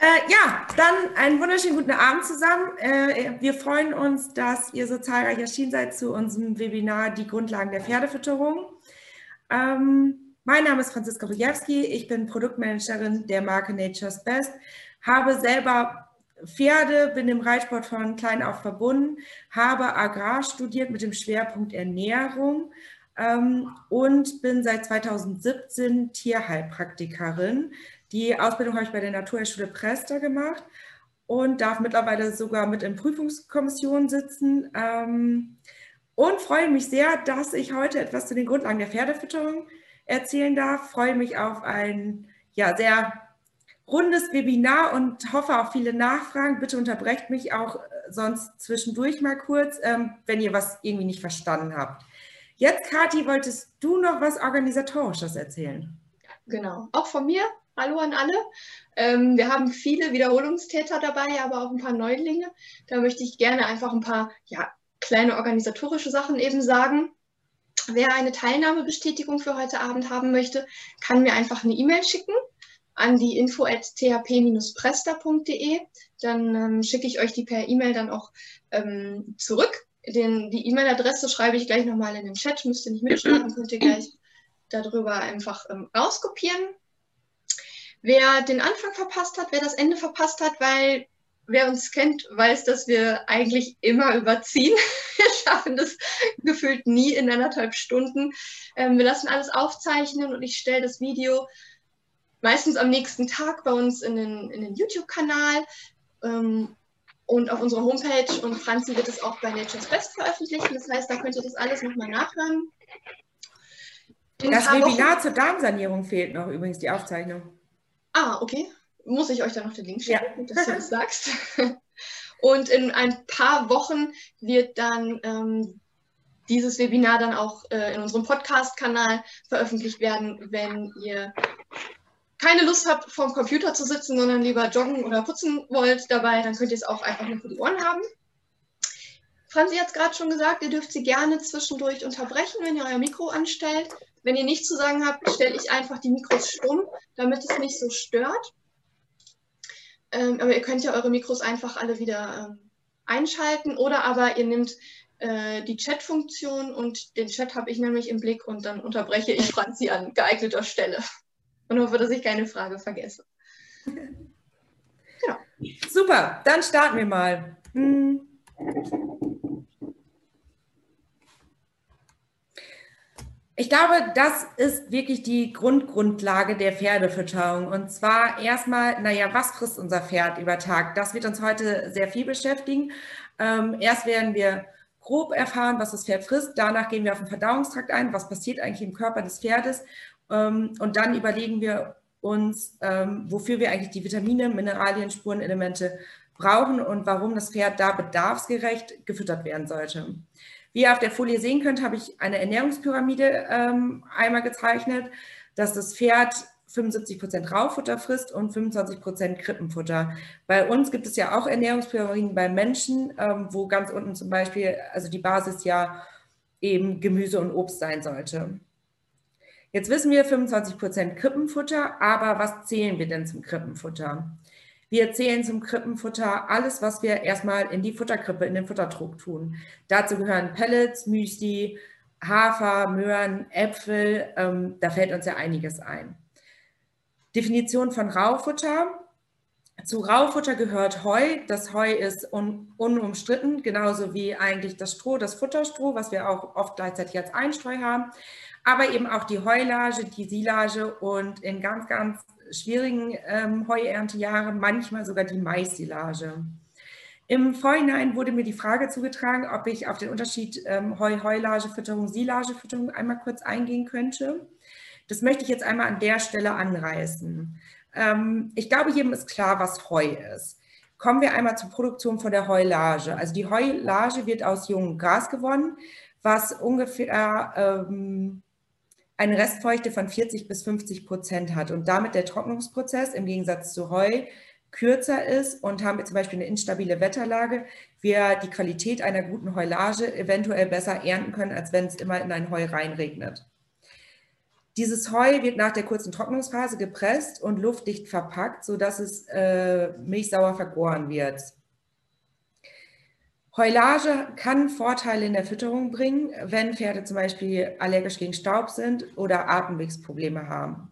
Äh, ja, dann einen wunderschönen guten Abend zusammen. Äh, wir freuen uns, dass ihr so zahlreich erschienen seid zu unserem Webinar Die Grundlagen der Pferdefütterung. Ähm, mein Name ist Franziska Rujewski, ich bin Produktmanagerin der Marke Nature's Best, habe selber Pferde, bin im Reitsport von klein auf verbunden, habe Agrar studiert mit dem Schwerpunkt Ernährung ähm, und bin seit 2017 Tierheilpraktikerin. Die Ausbildung habe ich bei der Naturheilschule Prester gemacht und darf mittlerweile sogar mit in Prüfungskommissionen sitzen. Ähm, und freue mich sehr, dass ich heute etwas zu den Grundlagen der Pferdefütterung erzählen darf. Freue mich auf ein ja, sehr rundes Webinar und hoffe auf viele Nachfragen. Bitte unterbrecht mich auch äh, sonst zwischendurch mal kurz, ähm, wenn ihr was irgendwie nicht verstanden habt. Jetzt, Kathi, wolltest du noch was Organisatorisches erzählen? Genau, auch von mir. Hallo an alle. Ähm, wir haben viele Wiederholungstäter dabei, aber auch ein paar Neulinge. Da möchte ich gerne einfach ein paar ja, kleine organisatorische Sachen eben sagen. Wer eine Teilnahmebestätigung für heute Abend haben möchte, kann mir einfach eine E-Mail schicken an die info@thp-prester.de. Dann ähm, schicke ich euch die per E-Mail dann auch ähm, zurück. Den, die E-Mail-Adresse schreibe ich gleich nochmal in den Chat, müsst ihr nicht mitschreiben, könnt ihr gleich darüber einfach ähm, rauskopieren. Wer den Anfang verpasst hat, wer das Ende verpasst hat, weil wer uns kennt, weiß, dass wir eigentlich immer überziehen. Wir schaffen das gefühlt nie in anderthalb Stunden. Ähm, wir lassen alles aufzeichnen und ich stelle das Video meistens am nächsten Tag bei uns in den, den YouTube-Kanal ähm, und auf unserer Homepage. Und Franzi wird es auch bei Nature's Best veröffentlichen. Das heißt, da könnt ihr das alles nochmal nachhören. In das Webinar Wochen... zur Darmsanierung fehlt noch übrigens, die Aufzeichnung. Ah, okay. Muss ich euch dann noch den Link schicken, ja. dass du das sagst. Und in ein paar Wochen wird dann ähm, dieses Webinar dann auch äh, in unserem Podcast-Kanal veröffentlicht werden, wenn ihr keine Lust habt, vorm Computer zu sitzen, sondern lieber joggen oder putzen wollt dabei, dann könnt ihr es auch einfach nur für die Ohren haben. Franzi hat es gerade schon gesagt, ihr dürft sie gerne zwischendurch unterbrechen, wenn ihr euer Mikro anstellt. Wenn ihr nichts zu sagen habt, stelle ich einfach die Mikros stumm, damit es nicht so stört. Ähm, aber ihr könnt ja eure Mikros einfach alle wieder ähm, einschalten oder aber ihr nehmt äh, die Chat-Funktion und den Chat habe ich nämlich im Blick und dann unterbreche ich Franzi an geeigneter Stelle und hoffe, dass ich keine Frage vergesse. Genau. Super, dann starten wir mal. Hm. Ich glaube, das ist wirklich die Grundgrundlage der Pferdefütterung. Und zwar erstmal, naja, was frisst unser Pferd über Tag? Das wird uns heute sehr viel beschäftigen. Ähm, erst werden wir grob erfahren, was das Pferd frisst. Danach gehen wir auf den Verdauungstrakt ein. Was passiert eigentlich im Körper des Pferdes? Ähm, und dann überlegen wir uns, ähm, wofür wir eigentlich die Vitamine, Mineralien, Spurenelemente brauchen und warum das Pferd da bedarfsgerecht gefüttert werden sollte. Wie ihr auf der Folie sehen könnt, habe ich eine Ernährungspyramide ähm, einmal gezeichnet, dass das Pferd 75 Prozent Raufutter frisst und 25 Prozent Krippenfutter. Bei uns gibt es ja auch Ernährungspyramiden bei Menschen, ähm, wo ganz unten zum Beispiel, also die Basis ja eben Gemüse und Obst sein sollte. Jetzt wissen wir 25 Prozent Krippenfutter, aber was zählen wir denn zum Krippenfutter? Wir zählen zum Krippenfutter alles, was wir erstmal in die Futterkrippe, in den Futtertrog tun. Dazu gehören Pellets, Müsli, Hafer, Möhren, Äpfel. Ähm, da fällt uns ja einiges ein. Definition von Raufutter. Zu Raufutter gehört Heu. Das Heu ist un unumstritten, genauso wie eigentlich das Stroh, das Futterstroh, was wir auch oft gleichzeitig als Einstreu haben. Aber eben auch die Heulage, die Silage und in ganz, ganz schwierigen ähm, Heuerntejahren manchmal sogar die Maissilage. Im Vorhinein wurde mir die Frage zugetragen, ob ich auf den Unterschied ähm, Heu-Heulagefütterung, Silagefütterung einmal kurz eingehen könnte. Das möchte ich jetzt einmal an der Stelle anreißen. Ähm, ich glaube, jedem ist klar, was Heu ist. Kommen wir einmal zur Produktion von der Heulage. Also die Heulage wird aus jungem Gras gewonnen, was ungefähr ähm, eine Restfeuchte von 40 bis 50 Prozent hat und damit der Trocknungsprozess im Gegensatz zu Heu kürzer ist und haben wir zum Beispiel eine instabile Wetterlage, wir die Qualität einer guten Heulage eventuell besser ernten können, als wenn es immer in ein Heu reinregnet. Dieses Heu wird nach der kurzen Trocknungsphase gepresst und luftdicht verpackt, sodass es äh, milchsauer vergoren wird. Heulage kann Vorteile in der Fütterung bringen, wenn Pferde zum Beispiel allergisch gegen Staub sind oder Atemwegsprobleme haben.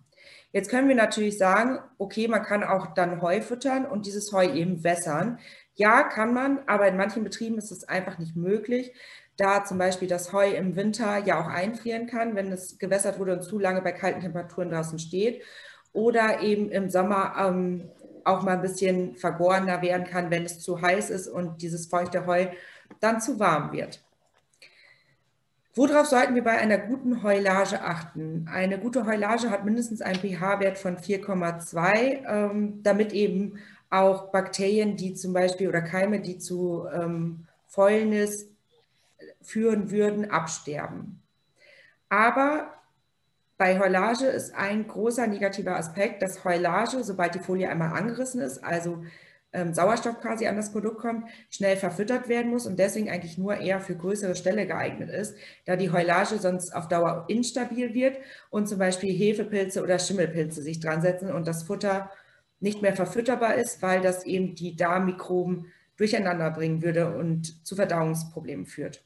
Jetzt können wir natürlich sagen, okay, man kann auch dann Heu füttern und dieses Heu eben wässern. Ja, kann man, aber in manchen Betrieben ist es einfach nicht möglich, da zum Beispiel das Heu im Winter ja auch einfrieren kann, wenn es gewässert wurde und zu lange bei kalten Temperaturen draußen steht. Oder eben im Sommer ähm, auch mal ein bisschen vergorener werden kann, wenn es zu heiß ist und dieses feuchte Heu dann zu warm wird. Worauf sollten wir bei einer guten Heulage achten? Eine gute Heulage hat mindestens einen pH-Wert von 4,2, ähm, damit eben auch Bakterien, die zum Beispiel oder Keime, die zu ähm, Fäulnis führen würden, absterben. Aber bei Heulage ist ein großer negativer Aspekt, dass Heulage, sobald die Folie einmal angerissen ist, also ähm, Sauerstoff quasi an das Produkt kommt, schnell verfüttert werden muss und deswegen eigentlich nur eher für größere Ställe geeignet ist, da die Heulage sonst auf Dauer instabil wird und zum Beispiel Hefepilze oder Schimmelpilze sich dran setzen und das Futter nicht mehr verfütterbar ist, weil das eben die Darmmikroben durcheinander bringen würde und zu Verdauungsproblemen führt.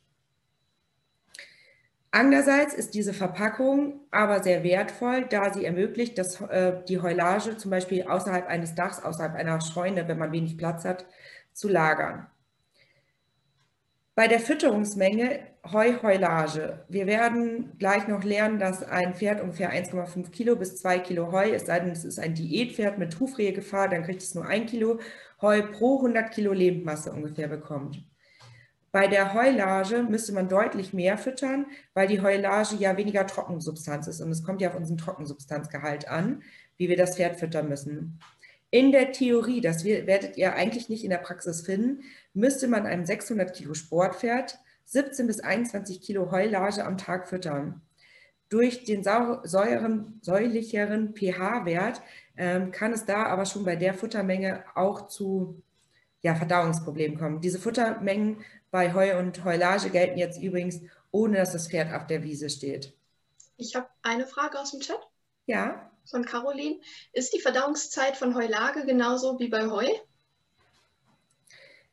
Andererseits ist diese Verpackung aber sehr wertvoll, da sie ermöglicht, dass äh, die Heulage zum Beispiel außerhalb eines Dachs, außerhalb einer Scheune, wenn man wenig Platz hat, zu lagern. Bei der Fütterungsmenge Heu-Heulage. Wir werden gleich noch lernen, dass ein Pferd ungefähr 1,5 Kilo bis 2 Kilo Heu, es sei denn, es ist ein Diätpferd mit Hufrehegefahr, dann kriegt es nur ein Kilo Heu pro 100 Kilo Lebendmasse ungefähr bekommt. Bei der Heulage müsste man deutlich mehr füttern, weil die Heulage ja weniger Trockensubstanz ist und es kommt ja auf unseren Trockensubstanzgehalt an, wie wir das Pferd füttern müssen. In der Theorie, das werdet ihr eigentlich nicht in der Praxis finden, müsste man einem 600 Kilo Sportpferd 17 bis 21 Kilo Heulage am Tag füttern. Durch den säuren, säulicheren pH-Wert ähm, kann es da aber schon bei der Futtermenge auch zu ja, Verdauungsproblemen kommen. Diese Futtermengen bei Heu und Heulage gelten jetzt übrigens, ohne dass das Pferd auf der Wiese steht. Ich habe eine Frage aus dem Chat. Ja. Von Caroline. Ist die Verdauungszeit von Heulage genauso wie bei Heu?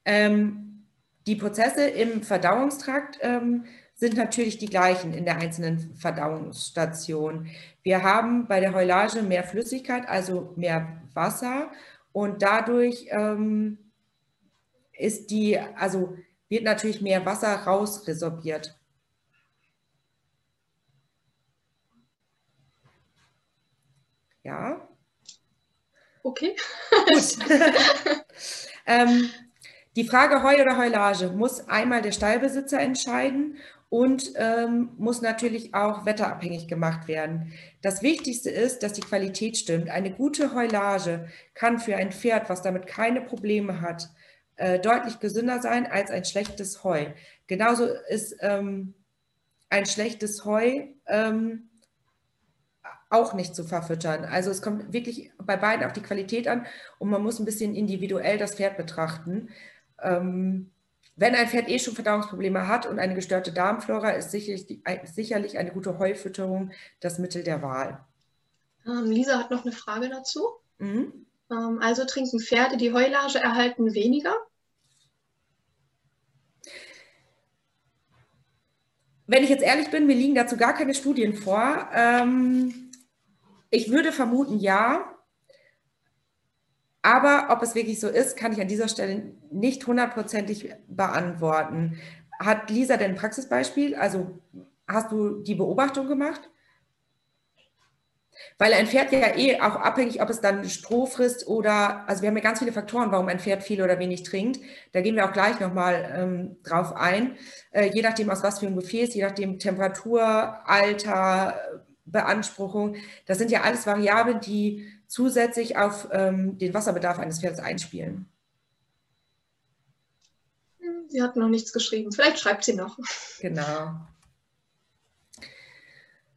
Ähm, die Prozesse im Verdauungstrakt ähm, sind natürlich die gleichen in der einzelnen Verdauungsstation. Wir haben bei der Heulage mehr Flüssigkeit, also mehr Wasser und dadurch ähm, ist die, also wird natürlich mehr Wasser rausresorbiert. Ja. Okay. Gut. ähm, die Frage Heu oder Heulage muss einmal der Stallbesitzer entscheiden und ähm, muss natürlich auch wetterabhängig gemacht werden. Das Wichtigste ist, dass die Qualität stimmt. Eine gute Heulage kann für ein Pferd, was damit keine Probleme hat, äh, deutlich gesünder sein als ein schlechtes Heu. Genauso ist ähm, ein schlechtes Heu ähm, auch nicht zu verfüttern. Also es kommt wirklich bei beiden auf die Qualität an und man muss ein bisschen individuell das Pferd betrachten. Ähm, wenn ein Pferd eh schon Verdauungsprobleme hat und eine gestörte Darmflora, ist sicherlich, sicherlich eine gute Heufütterung das Mittel der Wahl. Ähm, Lisa hat noch eine Frage dazu. Mhm. Ähm, also trinken Pferde, die Heulage erhalten, weniger? Wenn ich jetzt ehrlich bin, mir liegen dazu gar keine Studien vor. Ähm, ich würde vermuten, ja. Aber ob es wirklich so ist, kann ich an dieser Stelle nicht hundertprozentig beantworten. Hat Lisa denn ein Praxisbeispiel? Also hast du die Beobachtung gemacht? Weil ein Pferd ja eh auch abhängig, ob es dann Stroh frisst oder, also wir haben ja ganz viele Faktoren, warum ein Pferd viel oder wenig trinkt. Da gehen wir auch gleich nochmal ähm, drauf ein. Äh, je nachdem, aus was für ein Gefäß, je nachdem Temperatur, Alter, Beanspruchung. Das sind ja alles Variablen, die zusätzlich auf ähm, den Wasserbedarf eines Pferdes einspielen. Sie hat noch nichts geschrieben. Vielleicht schreibt sie noch. Genau.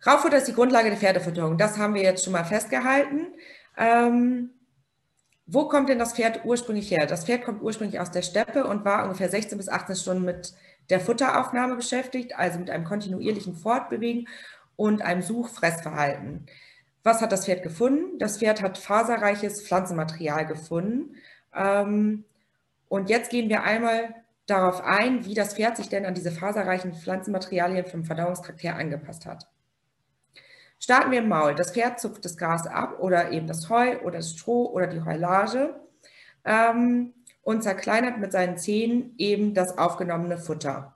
Rauffutter ist die Grundlage der Pferdefütterung. Das haben wir jetzt schon mal festgehalten. Ähm, wo kommt denn das Pferd ursprünglich her? Das Pferd kommt ursprünglich aus der Steppe und war ungefähr 16 bis 18 Stunden mit der Futteraufnahme beschäftigt, also mit einem kontinuierlichen Fortbewegen. und einem Suchfressverhalten. Was hat das Pferd gefunden? Das Pferd hat faserreiches Pflanzenmaterial gefunden. Ähm, und jetzt gehen wir einmal darauf ein, wie das Pferd sich denn an diese faserreichen Pflanzenmaterialien vom Verdauungstrakt her angepasst hat. Starten wir im Maul. Das Pferd zupft das Gras ab oder eben das Heu oder das Stroh oder die Heulage ähm, und zerkleinert mit seinen Zähnen eben das aufgenommene Futter.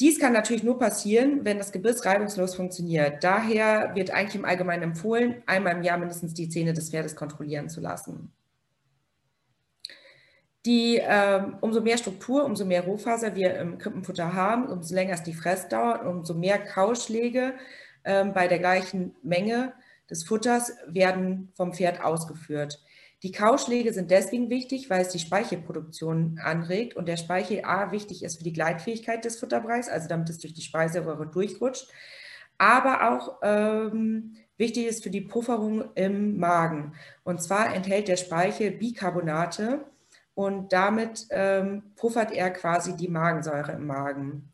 Dies kann natürlich nur passieren, wenn das Gebiss reibungslos funktioniert. Daher wird eigentlich im Allgemeinen empfohlen, einmal im Jahr mindestens die Zähne des Pferdes kontrollieren zu lassen. Die, äh, umso mehr Struktur, umso mehr Rohfaser wir im Krippenfutter haben, umso länger ist die Fressdauer, umso mehr Kauschläge bei der gleichen Menge des Futters werden vom Pferd ausgeführt. Die Kauschläge sind deswegen wichtig, weil es die Speichelproduktion anregt und der Speichel A wichtig ist für die Gleitfähigkeit des Futterbereichs, also damit es durch die Speiseröhre durchrutscht, aber auch ähm, wichtig ist für die Pufferung im Magen. Und zwar enthält der Speichel Bicarbonate, und damit ähm, puffert er quasi die Magensäure im Magen.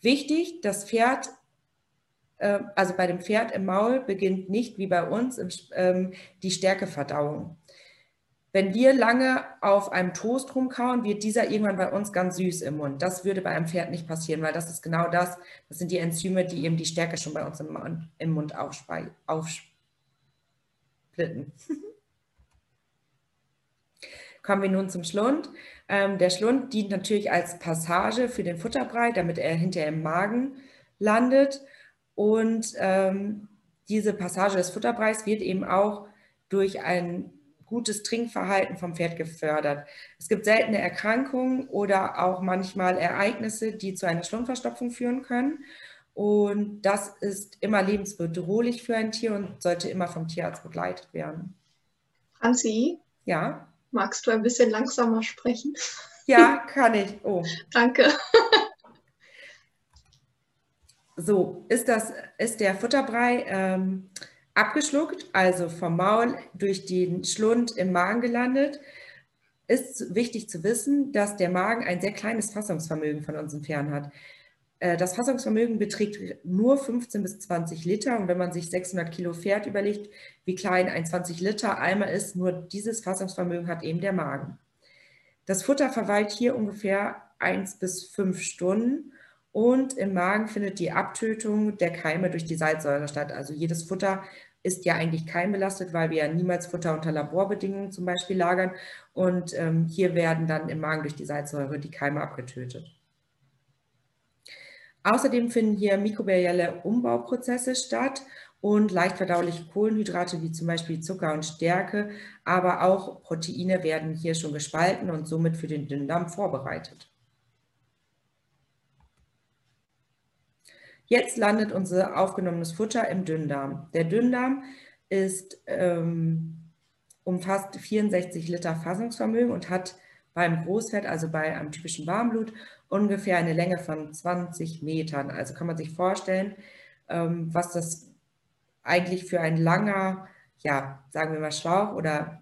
Wichtig, das Pferd, also bei dem Pferd im Maul beginnt nicht wie bei uns ähm, die Stärkeverdauung. Wenn wir lange auf einem Toast rumkauen, wird dieser irgendwann bei uns ganz süß im Mund. Das würde bei einem Pferd nicht passieren, weil das ist genau das. Das sind die Enzyme, die eben die Stärke schon bei uns im, Mund aufsplitten. Kommen wir nun zum Schlund. Ähm, der Schlund dient natürlich als Passage für den Futterbrei, damit er hinterher im Magen landet. Und ähm, diese Passage des Futterbreis wird eben auch durch ein gutes Trinkverhalten vom Pferd gefördert. Es gibt seltene Erkrankungen oder auch manchmal Ereignisse, die zu einer Schlundverstopfung führen können. Und das ist immer lebensbedrohlich für ein Tier und sollte immer vom Tierarzt begleitet werden. Franzi? Ja. Magst du ein bisschen langsamer sprechen? Ja, kann ich. Oh. Danke. So, ist, das, ist der Futterbrei ähm, abgeschluckt, also vom Maul durch den Schlund im Magen gelandet, ist wichtig zu wissen, dass der Magen ein sehr kleines Fassungsvermögen von unseren Pferden hat. Äh, das Fassungsvermögen beträgt nur 15 bis 20 Liter. Und wenn man sich 600 Kilo Pferd überlegt, wie klein ein 20 Liter Eimer ist, nur dieses Fassungsvermögen hat eben der Magen. Das Futter verweilt hier ungefähr 1 bis 5 Stunden. Und im Magen findet die Abtötung der Keime durch die Salzsäure statt. Also jedes Futter ist ja eigentlich keimbelastet, weil wir ja niemals Futter unter Laborbedingungen zum Beispiel lagern. Und ähm, hier werden dann im Magen durch die Salzsäure die Keime abgetötet. Außerdem finden hier mikrobielle Umbauprozesse statt und leicht verdauliche Kohlenhydrate wie zum Beispiel Zucker und Stärke, aber auch Proteine werden hier schon gespalten und somit für den Dünndarm vorbereitet. Jetzt landet unser aufgenommenes Futter im Dünndarm. Der Dünndarm ist, ähm, umfasst 64 Liter Fassungsvermögen und hat beim Großfett, also bei einem typischen Warmblut, ungefähr eine Länge von 20 Metern. Also kann man sich vorstellen, ähm, was das eigentlich für ein langer, ja, sagen wir mal Schlauch oder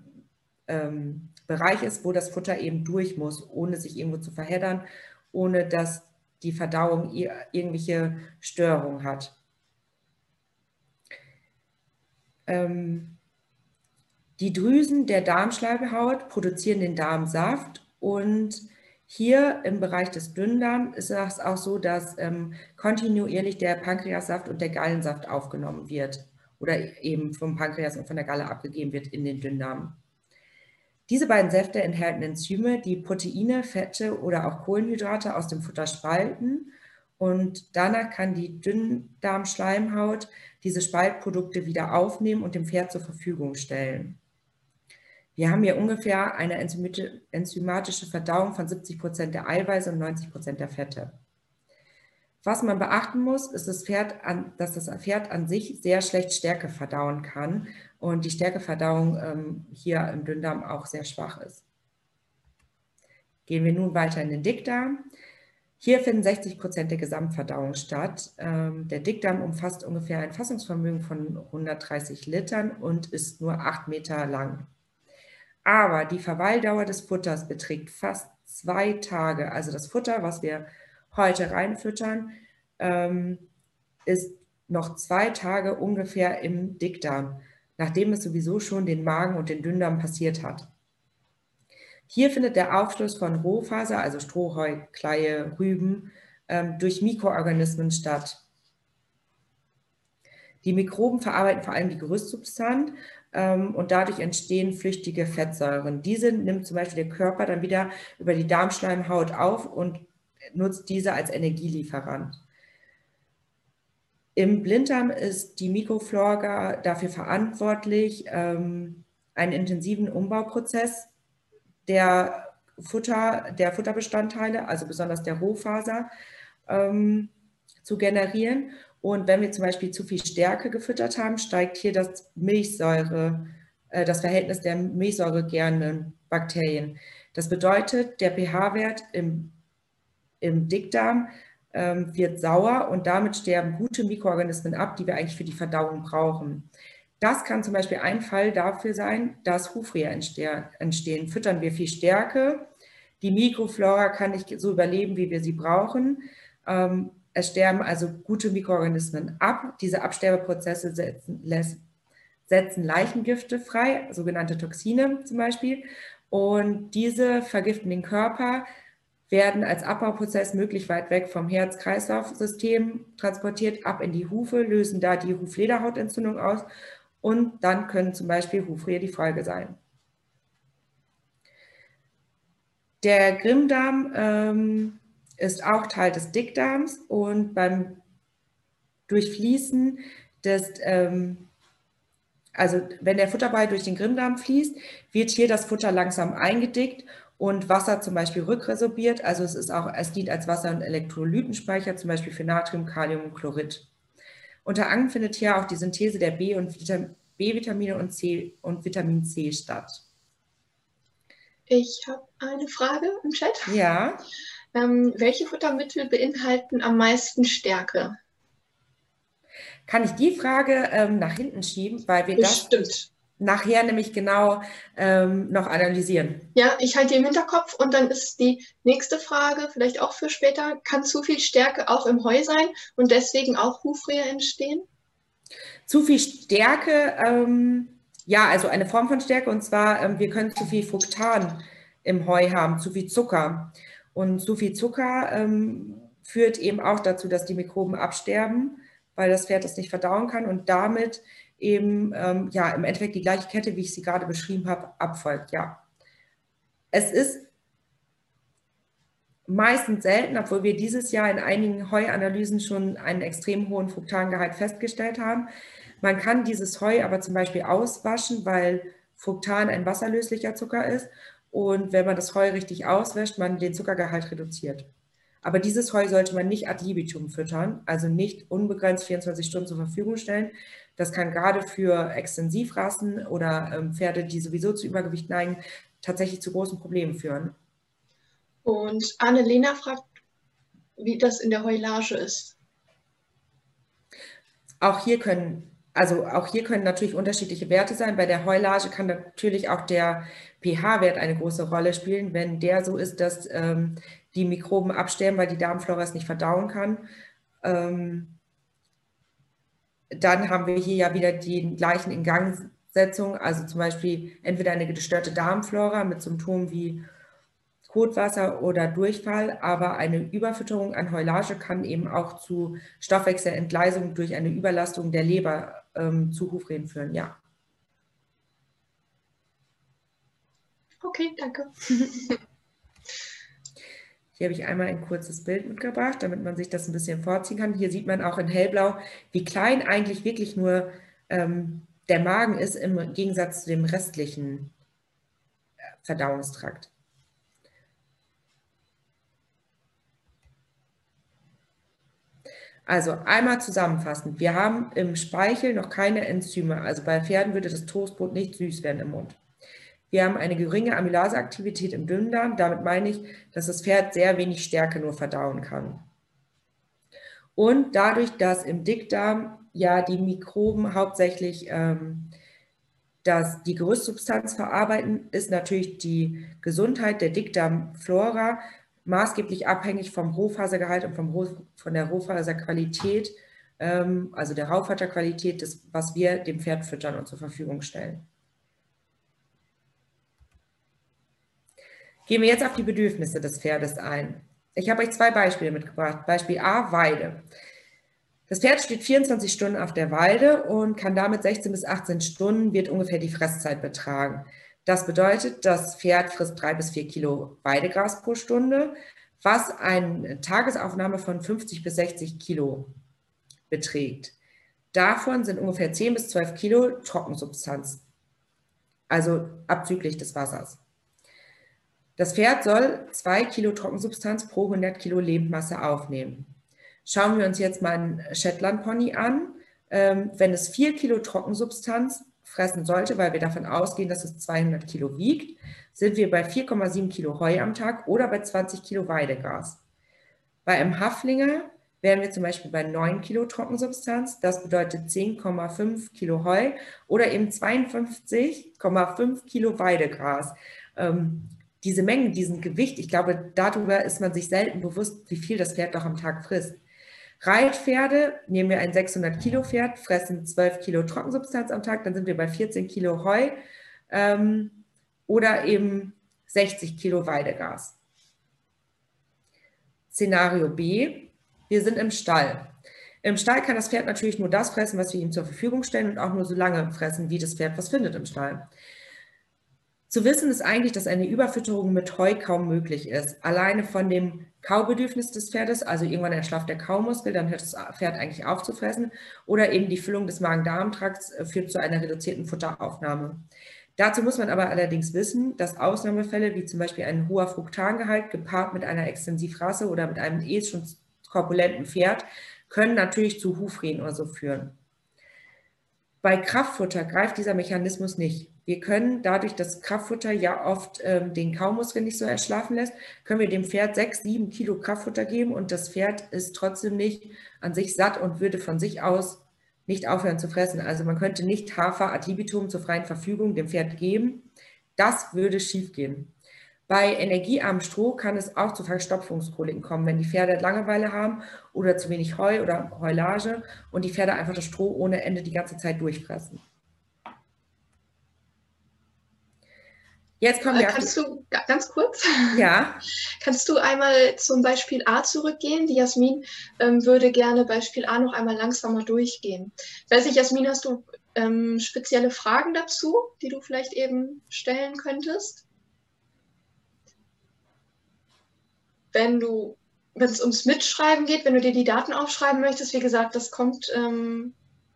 ähm, Bereich ist, wo das Futter eben durch muss, ohne sich irgendwo zu verheddern, ohne dass die Verdauung irgendwelche Störungen hat. Ähm, die Drüsen der Darmschleimhaut produzieren den Darmsaft und hier im Bereich des Dünndarms ist es auch so, dass ähm, kontinuierlich der Pankreassaft und der Gallensaft aufgenommen wird oder eben vom Pankreas und von der Galle abgegeben wird in den Dünndarm. Diese beiden Säfte enthalten Enzyme, die Proteine, Fette oder auch Kohlenhydrate aus dem Futter spalten und danach kann die Dünndarmschleimhaut diese Spaltprodukte wieder aufnehmen und dem Pferd zur Verfügung stellen. Wir haben hier ungefähr eine enzymatische Verdauung von 70 Prozent der Eiweiße und 90 Prozent der Fette. Was man beachten muss, ist, das Pferd an, dass das Pferd an sich sehr schlecht Stärke verdauen kann und die Stärkeverdauung ähm, hier im Dünndarm auch sehr schwach ist. Gehen wir nun weiter in den Dickdarm. Hier finden 60 Prozent der Gesamtverdauung statt. Ähm, der Dickdarm umfasst ungefähr ein Fassungsvermögen von 130 Litern und ist nur 8 Meter lang. Aber die Verweildauer des Futters beträgt fast zwei Tage. Also das Futter, was wir heute reinfüttern, ähm, ist noch zwei Tage ungefähr im Dickdarm, nachdem es sowieso schon den Magen und den Dünndarm passiert hat. Hier findet der Aufschluss von Rohfaser, also Strohheu, Kleie, Rüben, ähm, durch Mikroorganismen statt. Die Mikroben verarbeiten vor allem die Gerüstsubstanz ähm, und dadurch entstehen flüchtige Fettsäuren. Diese nimmt zum Beispiel der Körper dann wieder über die Darmschleimhaut auf und nutzt diese als Energielieferant. Im Blinddarm ist die Mikroflora dafür verantwortlich, ähm, einen intensiven Umbauprozess der, Futter, der Futterbestandteile, also besonders der Rohfaser, ähm, zu generieren. Und wenn wir zum Beispiel zu viel Stärke gefüttert haben, steigt hier das Milchsäure, äh, das Verhältnis der Milchsäure gerne Bakterien. Das bedeutet, der pH-Wert im, im Dickdarm ähm, wird sauer und damit sterben gute Mikroorganismen ab, die wir eigentlich für die Verdauung brauchen. Das kann zum Beispiel ein Fall dafür sein, dass Hufrehe entstehen. Füttern wir viel Stärke, die Mikroflora kann nicht so überleben, wie wir sie brauchen. Ähm, es sterben also gute Mikroorganismen ab. Diese Absterbeprozesse setzen Leichengifte frei, sogenannte Toxine zum Beispiel. Und diese vergiften den Körper, werden als Abbauprozess möglichst weit weg vom Herz-Kreislauf-System transportiert, ab in die Hufe, lösen da die Huflederhautentzündung aus und dann können zum Beispiel Hufrehe die Folge sein. Der Grimmdarm ähm, ist auch Teil des Dickdarms und beim Durchfließen des, ähm, also wenn der Futterball durch den Grimmdarm fließt, wird hier das Futter langsam eingedickt und Wasser zum Beispiel rückresorbiert. Also es ist auch, es dient als Wasser- und Elektrolytenspeicher, zum Beispiel für Natrium, Kalium und Chlorid. Unter anderem findet hier auch die Synthese der B- und B-Vitamine und, C und Vitamin C statt. Ich habe eine Frage im Chat. Ja. Ähm, welche Futtermittel beinhalten am meisten Stärke? Kann ich die Frage ähm, nach hinten schieben, weil wir Bestimmt. das nachher nämlich genau ähm, noch analysieren. Ja, ich halte die im Hinterkopf und dann ist die nächste Frage, vielleicht auch für später, kann zu viel Stärke auch im Heu sein und deswegen auch Hufrehe entstehen? Zu viel Stärke, ähm, ja, also eine Form von Stärke und zwar, ähm, wir können zu viel Fructan im Heu haben, zu viel Zucker. Und zu viel Zucker ähm, führt eben auch dazu, dass die Mikroben absterben, weil das Pferd das nicht verdauen kann und damit eben ähm, ja im Endeffekt die gleiche Kette, wie ich sie gerade beschrieben habe, abfolgt. Ja, es ist meistens selten, obwohl wir dieses Jahr in einigen Heuanalysen schon einen extrem hohen Fructangehalt festgestellt haben. Man kann dieses Heu aber zum Beispiel auswaschen, weil Fructan ein wasserlöslicher Zucker ist und wenn man das Heu richtig auswäscht, man den Zuckergehalt reduziert. Aber dieses Heu sollte man nicht ad libitum füttern, also nicht unbegrenzt 24 Stunden zur Verfügung stellen, das kann gerade für Extensivrassen oder ähm, Pferde, die sowieso zu Übergewicht neigen, tatsächlich zu großen Problemen führen. Und Annelena fragt, wie das in der Heulage ist. Auch hier können, also auch hier können natürlich unterschiedliche Werte sein. Bei der Heulage kann natürlich auch der pH-Wert eine große Rolle spielen, wenn der so ist, dass ähm, die Mikroben absterben, weil die Darmflora es nicht verdauen kann. Ähm, dann haben wir hier ja wieder die gleichen Ingangsetzungen, also zum Beispiel entweder eine gestörte Darmflora mit Symptomen wie Kotwasser oder Durchfall, aber eine Überfütterung an Heulage kann eben auch zu Stoffwechselentgleisung durch eine Überlastung der Leber ähm, zu Hufreden führen, ja. Okay, danke. Hier habe ich einmal ein kurzes Bild mitgebracht, damit man sich das ein bisschen vorziehen kann. Hier sieht man auch in hellblau, wie klein eigentlich wirklich nur ähm, der Magen ist im Gegensatz zu dem restlichen äh, Verdauungstrakt. Also einmal zusammenfassend. Wir haben im Speichel noch keine Enzyme. Also bei Pferden würde das Toastbrot nicht süß werden im Mund. Wir haben eine geringe Amylaseaktivität im Dünndarm. Damit meine ich, dass das Pferd sehr wenig Stärke nur verdauen kann. Und dadurch, dass im Dickdarm ja die Mikroben hauptsächlich ähm, das, die Gerüstsubstanz verarbeiten, ist natürlich die Gesundheit der Dickdarmflora maßgeblich abhängig vom Rohfasergehalt und vom von der Rohfaserqualität ähm, also der Raufhatterqualität, das, was wir dem Pferd füttern und zur Verfügung stellen. Gehen wir jetzt auf die Bedürfnisse des Pferdes ein. Ich habe euch zwei Beispiele mitgebracht. Beispiel A, Weide. Das Pferd steht 24 Stunden auf der Weide und kann damit 16 bis 18 Stunden, wird ungefähr die Fresszeit betragen. Das bedeutet, das Pferd frisst drei bis vier Kilo Weidegras pro Stunde, was eine Tagesaufnahme von 50 bis 60 Kilo beträgt. Davon sind ungefähr 10 bis 12 Kilo Trockensubstanz, also abzüglich des Wassers. Das Pferd soll 2 Kilo Trockensubstanz pro 100 Kilo Lebendmasse aufnehmen. Schauen wir uns jetzt mal einen Shetland Pony an. Ähm, wenn es 4 Kilo Trockensubstanz fressen sollte, weil wir davon ausgehen, dass es 200 Kilo wiegt, sind wir bei 4,7 Kilo Heu am Tag oder bei 20 Kilo Weidegras. Bei einem Haflinger wären wir zum Beispiel bei 9 Kilo Trockensubstanz, das bedeutet 10,5 Kilo Heu oder eben 52,5 Kilo Weidegras. Ähm, diese Mengen, diesen Gewicht, ich glaube, darüber ist man sich selten bewusst, wie viel das Pferd doch am Tag frisst. Reitpferde, nehmen wir ein 600 Kilo Pferd, fressen 12 Kilo Trockensubstanz am Tag, dann sind wir bei 14 Kilo Heu ähm, oder eben 60 Kilo Weidegas. Szenario B, wir sind im Stall. Im Stall kann das Pferd natürlich nur das fressen, was wir ihm zur Verfügung stellen und auch nur so lange fressen, wie das Pferd was findet im Stall. Zu wissen ist eigentlich, dass eine Überfütterung mit Heu kaum möglich ist. Alleine von dem Kaubedürfnis des Pferdes, also irgendwann erschlafft der Kaumuskel, dann hört das Pferd eigentlich auf zu fressen, oder eben die Füllung des Magen-Darm-Trakts äh, führt zu einer reduzierten Futteraufnahme. Dazu muss man aber allerdings wissen, dass Ausnahmefälle wie zum Beispiel ein hoher Fruktangehalt gepaart mit einer Extensivrasse oder mit einem eh schon korpulenten Pferd können natürlich zu Hufrehen oder so führen. Bei Kraftfutter greift dieser Mechanismus nicht. Wir können dadurch, dass Kraftfutter ja oft ähm, den Kaumuskel nicht so erschlafen lässt, können wir dem Pferd sechs, sieben Kilo Kraftfutter geben und das Pferd ist trotzdem nicht an sich satt und würde von sich aus nicht aufhören zu fressen. Also man könnte nicht Hafer ad libitum zur freien Verfügung dem Pferd geben. Das würde schiefgehen. Bei energiearmem Stroh kann es auch zu Verstopfungskoliken kommen, wenn die Pferde Langeweile haben oder zu wenig Heu oder Heulage und die Pferde einfach das Stroh ohne Ende die ganze Zeit durchfressen. Jetzt kommen wir. Kannst du ganz kurz? Ja. Kannst du einmal zum Beispiel A zurückgehen? Die Jasmin ähm, würde gerne Beispiel A noch einmal langsamer durchgehen. Ich weiß nicht, Jasmin, hast du ähm, spezielle Fragen dazu, die du vielleicht eben stellen könntest? wenn du, wenn es ums Mitschreiben geht, wenn du dir die Daten aufschreiben möchtest, wie gesagt, das kommt, ähm,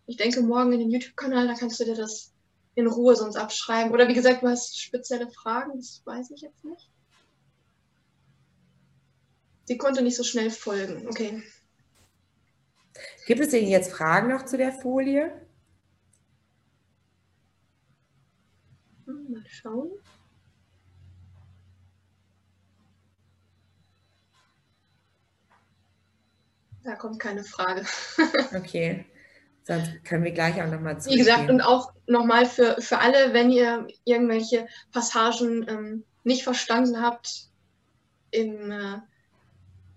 ich denke, morgen in den YouTube-Kanal, da kannst du dir das in Ruhe sonst abschreiben. Oder wie gesagt, du hast spezielle Fragen, das weiß ich jetzt nicht. Sie konnte nicht so schnell folgen. Okay. Gibt es denn jetzt Fragen noch zu der Folie? Mal schauen. Da kommt keine Frage. okay. Sonst können wir gleich auch nochmal zu. Wie gesagt, und auch nochmal für, für alle, wenn ihr irgendwelche Passagen ähm, nicht verstanden habt, im, äh,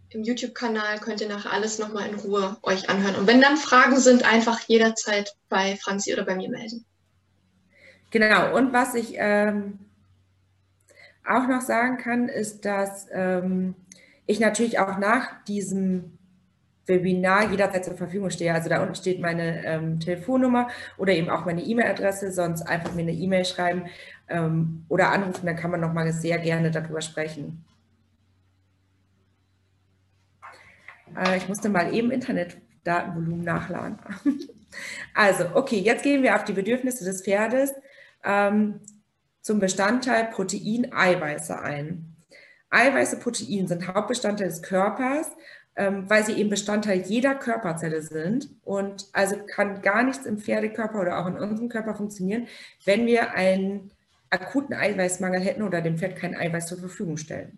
im YouTube-Kanal könnt ihr nachher alles nochmal in Ruhe euch anhören. Und wenn dann Fragen sind, einfach jederzeit bei Franzi oder bei mir melden. Genau, und was ich ähm, auch noch sagen kann, ist, dass ähm, ich natürlich auch nach diesem Webinar jederzeit zur Verfügung stehe. Also da unten steht meine ähm, Telefonnummer oder eben auch meine E-Mail-Adresse, sonst einfach mir eine E-Mail schreiben ähm, oder anrufen, dann kann man nochmal sehr gerne darüber sprechen. Äh, ich musste mal eben Internetdatenvolumen nachladen. also, okay, jetzt gehen wir auf die Bedürfnisse des Pferdes ähm, zum Bestandteil Protein-Eiweiße ein. Eiweiße, Protein sind Hauptbestandteil des Körpers weil sie eben Bestandteil jeder Körperzelle sind. Und also kann gar nichts im Pferdekörper oder auch in unserem Körper funktionieren, wenn wir einen akuten Eiweißmangel hätten oder dem Pferd kein Eiweiß zur Verfügung stellen.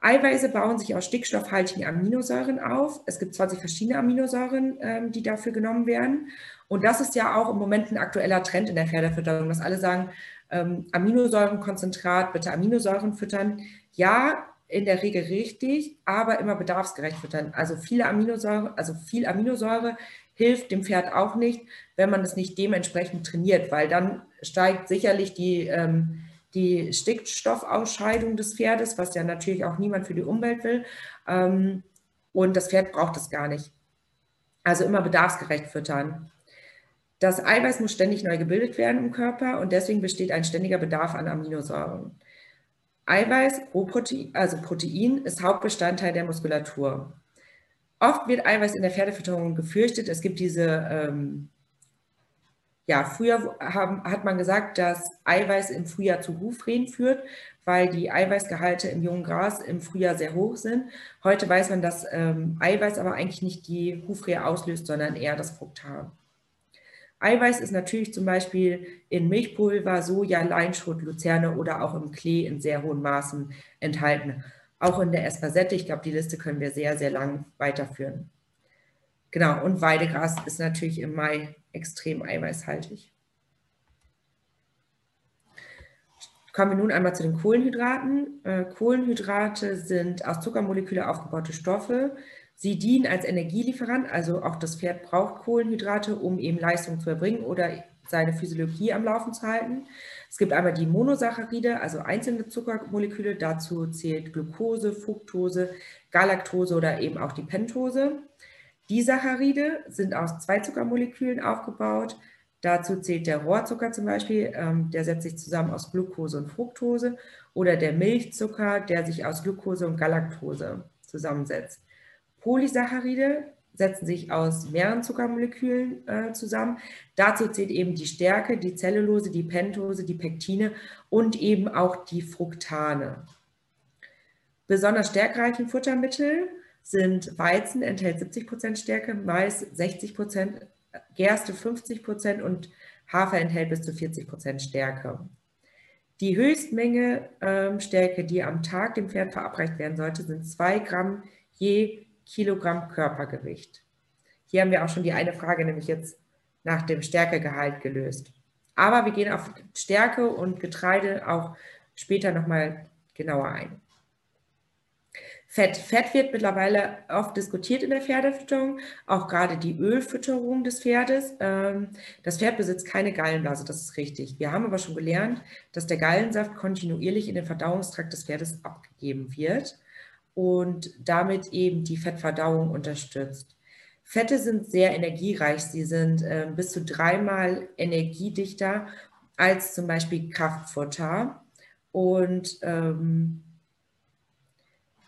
Eiweiße bauen sich aus stickstoffhaltigen Aminosäuren auf. Es gibt 20 verschiedene Aminosäuren, ähm, die dafür genommen werden. Und das ist ja auch im Moment ein aktueller Trend in der Pferdefütterung, dass alle sagen, ähm, Aminosäurenkonzentrat, bitte Aminosäuren füttern. Ja, in der Regel richtig, aber immer bedarfsgerecht füttern. Also viele Aminosäure, also viel Aminosäure hilft dem Pferd auch nicht, wenn man es nicht dementsprechend trainiert, weil dann steigt sicherlich die, ähm, die Stickstoffausscheidung des Pferdes, was ja natürlich auch niemand für die Umwelt will. Ähm, und das Pferd braucht es gar nicht. Also immer bedarfsgerecht füttern. Das Eiweiß muss ständig neu gebildet werden im Körper und deswegen besteht ein ständiger Bedarf an Aminosäuren. Eiweiß, Rohprotein, also Protein, ist Hauptbestandteil der Muskulatur. Oft wird Eiweiß in der Pferdefütterung gefürchtet. Es gibt diese, ähm, ja, früher haben, hat man gesagt, dass Eiweiß im Frühjahr zu Hufrehen führt, weil die Eiweißgehalte im jungen Gras im Frühjahr sehr hoch sind. Heute weiß man, dass ähm, Eiweiß aber eigentlich nicht die Hufrehe auslöst, sondern eher das Frukthaar. Eiweiß ist natürlich zum Beispiel in Milchpulver, Soja, Leinschrot, Luzerne oder auch im Klee in sehr hohen Maßen enthalten. Auch in der Espasette, ich glaube, die Liste können wir sehr, sehr lang weiterführen. Genau, und Weidegras ist natürlich im Mai extrem eiweißhaltig. Kommen wir nun einmal zu den Kohlenhydraten. Äh, Kohlenhydrate sind aus Zuckermoleküle aufgebaute Stoffe. Sie dienen als Energielieferant, also auch das Pferd braucht Kohlenhydrate, um eben Leistung zu erbringen oder seine Physiologie am Laufen zu halten. Es gibt einmal die Monosaccharide, also einzelne Zuckermoleküle. Dazu zählt Glucose, Fructose, Galaktose oder eben auch die Pentose. Die Saccharide sind aus zwei Zuckermolekülen aufgebaut. Dazu zählt der Rohrzucker zum Beispiel, ähm, der setzt sich zusammen aus Glucose und Fructose. Oder der Milchzucker, der sich aus Glucose und Galaktose zusammensetzt. Polysaccharide setzen sich aus mehreren Zuckermolekülen äh, zusammen. Dazu zählt eben die Stärke, die Zellulose, die Pentose, die Pektine und eben auch die Fructane. Besonders stärkreichen Futtermittel sind Weizen, enthält 70% Stärke, Mais 60%, Gerste 50% und Hafer enthält bis zu 40% Stärke. Die Höchstmenge ähm, Stärke, die am Tag dem Pferd verabreicht werden sollte, sind 2 Gramm je Kilogramm Körpergewicht. Hier haben wir auch schon die eine Frage, nämlich jetzt nach dem Stärkegehalt gelöst. Aber wir gehen auf Stärke und Getreide auch später nochmal genauer ein. Fett. Fett wird mittlerweile oft diskutiert in der Pferdefütterung, auch gerade die Ölfütterung des Pferdes. Ähm, das Pferd besitzt keine Gallenblase, das ist richtig. Wir haben aber schon gelernt, dass der Gallensaft kontinuierlich in den Verdauungstrakt des Pferdes abgegeben wird und damit eben die Fettverdauung unterstützt. Fette sind sehr energiereich. Sie sind äh, bis zu dreimal energiedichter als zum Beispiel Kraftfutter. Und ähm,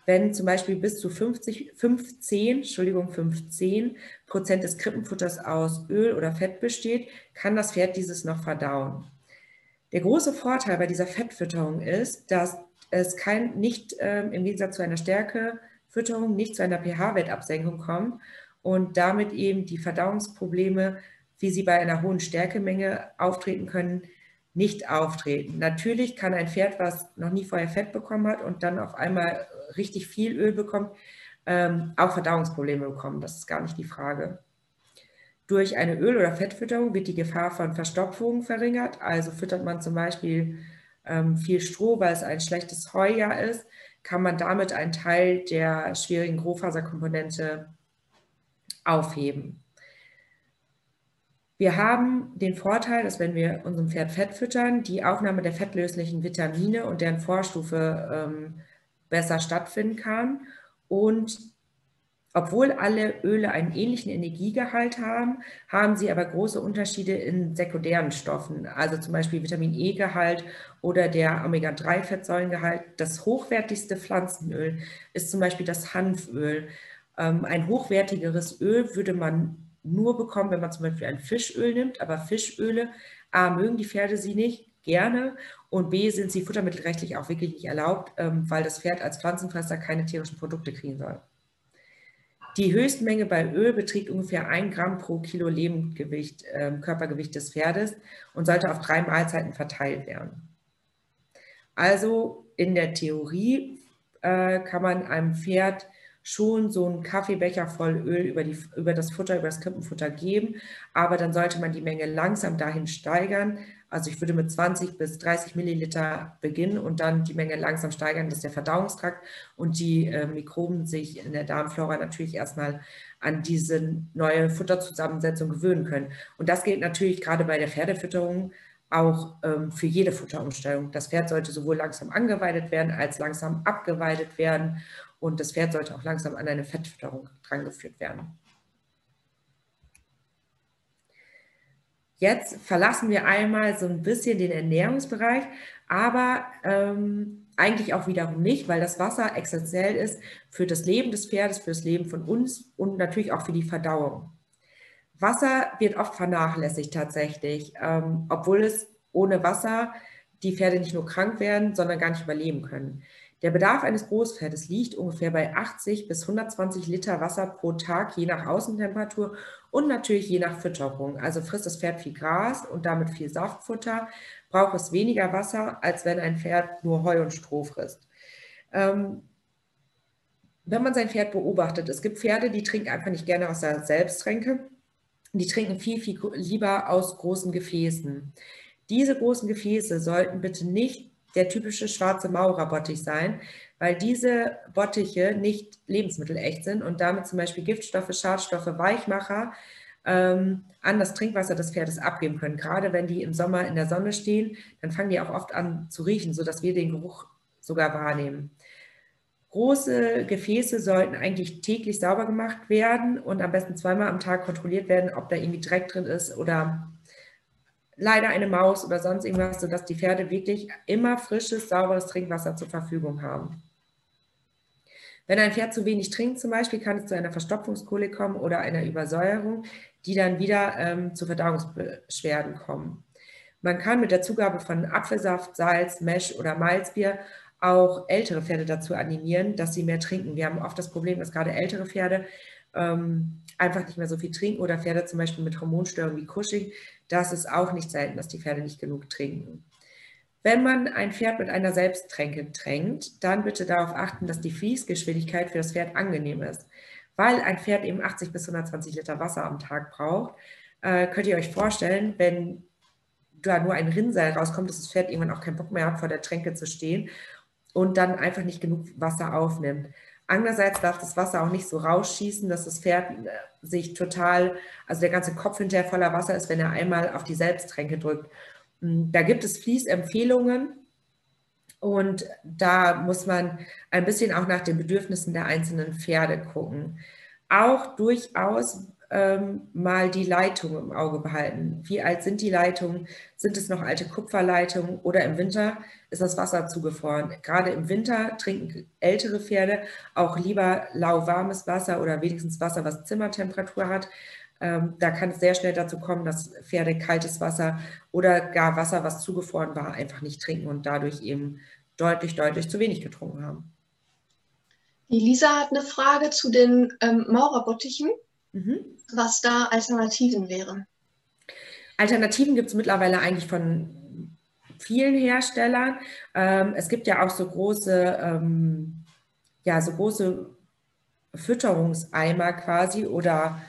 wenn zum Beispiel bis zu 50, 15, Entschuldigung, 15 Prozent des Krippenfutters aus Öl oder Fett besteht, kann das Pferd dieses noch verdauen. Der große Vorteil bei dieser Fettfütterung ist, dass es kein, nicht ähm, im Gegensatz zu einer Stärkefütterung nicht zu einer pH-Wertabsenkung kommt und damit eben die Verdauungsprobleme, wie sie bei einer hohen Stärkemenge auftreten können, nicht auftreten. Natürlich kann ein Pferd, was noch nie vorher Fett bekommen hat und dann auf einmal richtig viel Öl bekommt, ähm, auch Verdauungsprobleme bekommen. Das ist gar nicht die Frage. Durch eine Öl- oder Fettfütterung wird die Gefahr von Verstopfungen verringert. Also füttert man zum Beispiel viel Stroh, weil es ein schlechtes Heujahr ist, kann man damit einen Teil der schwierigen Grobfaserkomponente aufheben. Wir haben den Vorteil, dass wenn wir unserem Pferd Fett füttern, die Aufnahme der fettlöslichen Vitamine und deren Vorstufe ähm, besser stattfinden kann und obwohl alle Öle einen ähnlichen Energiegehalt haben, haben sie aber große Unterschiede in sekundären Stoffen, also zum Beispiel Vitamin E-Gehalt oder der Omega-3-Fettsäurengehalt. Das hochwertigste Pflanzenöl ist zum Beispiel das Hanföl. Ähm, ein hochwertigeres Öl würde man nur bekommen, wenn man zum Beispiel ein Fischöl nimmt, aber Fischöle, A, mögen die Pferde sie nicht gerne und B, sind sie futtermittelrechtlich auch wirklich nicht erlaubt, ähm, weil das Pferd als Pflanzenfresser keine tierischen Produkte kriegen soll. Die Höchstmenge bei Öl beträgt ungefähr 1 Gramm pro Kilo Lebendgewicht, äh, Körpergewicht des Pferdes und sollte auf drei Mahlzeiten verteilt werden. Also in der Theorie äh, kann man einem Pferd schon so einen Kaffeebecher voll Öl über, die, über das Futter, über das Krippenfutter geben. Aber dann sollte man die Menge langsam dahin steigern. Also ich würde mit 20 bis 30 Milliliter beginnen und dann die Menge langsam steigern, dass der Verdauungstrakt und die äh, Mikroben sich in der Darmflora natürlich erstmal an diese neue Futterzusammensetzung gewöhnen können. Und das gilt natürlich gerade bei der Pferdefütterung auch ähm, für jede Futterumstellung. Das Pferd sollte sowohl langsam angeweidet werden als langsam abgeweidet werden und das Pferd sollte auch langsam an eine Fettfütterung drangeführt werden. Jetzt verlassen wir einmal so ein bisschen den Ernährungsbereich, aber ähm, eigentlich auch wiederum nicht, weil das Wasser essentiell ist für das Leben des Pferdes, für das Leben von uns und natürlich auch für die Verdauung. Wasser wird oft vernachlässigt tatsächlich, ähm, obwohl es ohne Wasser die Pferde nicht nur krank werden, sondern gar nicht überleben können. Der Bedarf eines Großpferdes liegt ungefähr bei 80 bis 120 Liter Wasser pro Tag, je nach Außentemperatur und natürlich je nach Fütterung. Also frisst das Pferd viel Gras und damit viel Saftfutter, braucht es weniger Wasser, als wenn ein Pferd nur Heu und Stroh frisst. Ähm, wenn man sein Pferd beobachtet, es gibt Pferde, die trinken einfach nicht gerne aus der Selbsttränke. Die trinken viel, viel lieber aus großen Gefäßen. Diese großen Gefäße sollten bitte nicht der typische schwarze Maurerbottich sein, weil diese Bottiche nicht lebensmittelecht sind und damit zum Beispiel Giftstoffe, Schadstoffe, Weichmacher ähm, an das Trinkwasser des Pferdes abgeben können. Gerade wenn die im Sommer in der Sonne stehen, dann fangen die auch oft an zu riechen, sodass wir den Geruch sogar wahrnehmen. Große Gefäße sollten eigentlich täglich sauber gemacht werden und am besten zweimal am Tag kontrolliert werden, ob da irgendwie Dreck drin ist oder leider eine Maus oder sonst irgendwas, sodass die Pferde wirklich immer frisches, sauberes Trinkwasser zur Verfügung haben. Wenn ein Pferd zu wenig trinkt zum Beispiel, kann es zu einer Verstopfungskolik kommen oder einer Übersäuerung, die dann wieder ähm, zu Verdauungsbeschwerden kommen. Man kann mit der Zugabe von Apfelsaft, Salz, Mesh oder Malzbier auch ältere Pferde dazu animieren, dass sie mehr trinken. Wir haben oft das Problem, dass gerade ältere Pferde ähm, einfach nicht mehr so viel trinken oder Pferde zum Beispiel mit Hormonstörungen wie Cushing. Das ist auch nicht selten, dass die Pferde nicht genug trinken. Wenn man ein Pferd mit einer Selbsttränke tränkt, dann bitte darauf achten, dass die Fließgeschwindigkeit für das Pferd angenehm ist. Weil ein Pferd eben 80 bis 120 Liter Wasser am Tag braucht, äh, könnt ihr euch vorstellen, wenn da nur ein Rinnsal rauskommt, dass das Pferd irgendwann auch keinen Bock mehr hat, vor der Tränke zu stehen und dann einfach nicht genug Wasser aufnimmt. Andererseits darf das Wasser auch nicht so rausschießen, dass das Pferd äh, sich total, also der ganze Kopf hinterher voller Wasser ist, wenn er einmal auf die Selbsttränke drückt. Hm, da gibt es Fließempfehlungen und da muss man ein bisschen auch nach den Bedürfnissen der einzelnen Pferde gucken. Auch durchaus ähm, mal die Leitung im Auge behalten. Wie alt sind die Leitungen? Sind es noch alte Kupferleitungen oder im Winter ist das Wasser zugefroren? Gerade im Winter trinken ältere Pferde auch lieber lauwarmes Wasser oder wenigstens Wasser, was Zimmertemperatur hat. Ähm, da kann es sehr schnell dazu kommen, dass Pferde kaltes Wasser oder gar Wasser, was zugefroren war, einfach nicht trinken und dadurch eben deutlich, deutlich zu wenig getrunken haben. Die Lisa hat eine Frage zu den ähm, Maurerbottichen. Mhm. Was da Alternativen wären? Alternativen gibt es mittlerweile eigentlich von vielen Herstellern. Ähm, es gibt ja auch so große, ähm, ja, so große Fütterungseimer quasi oder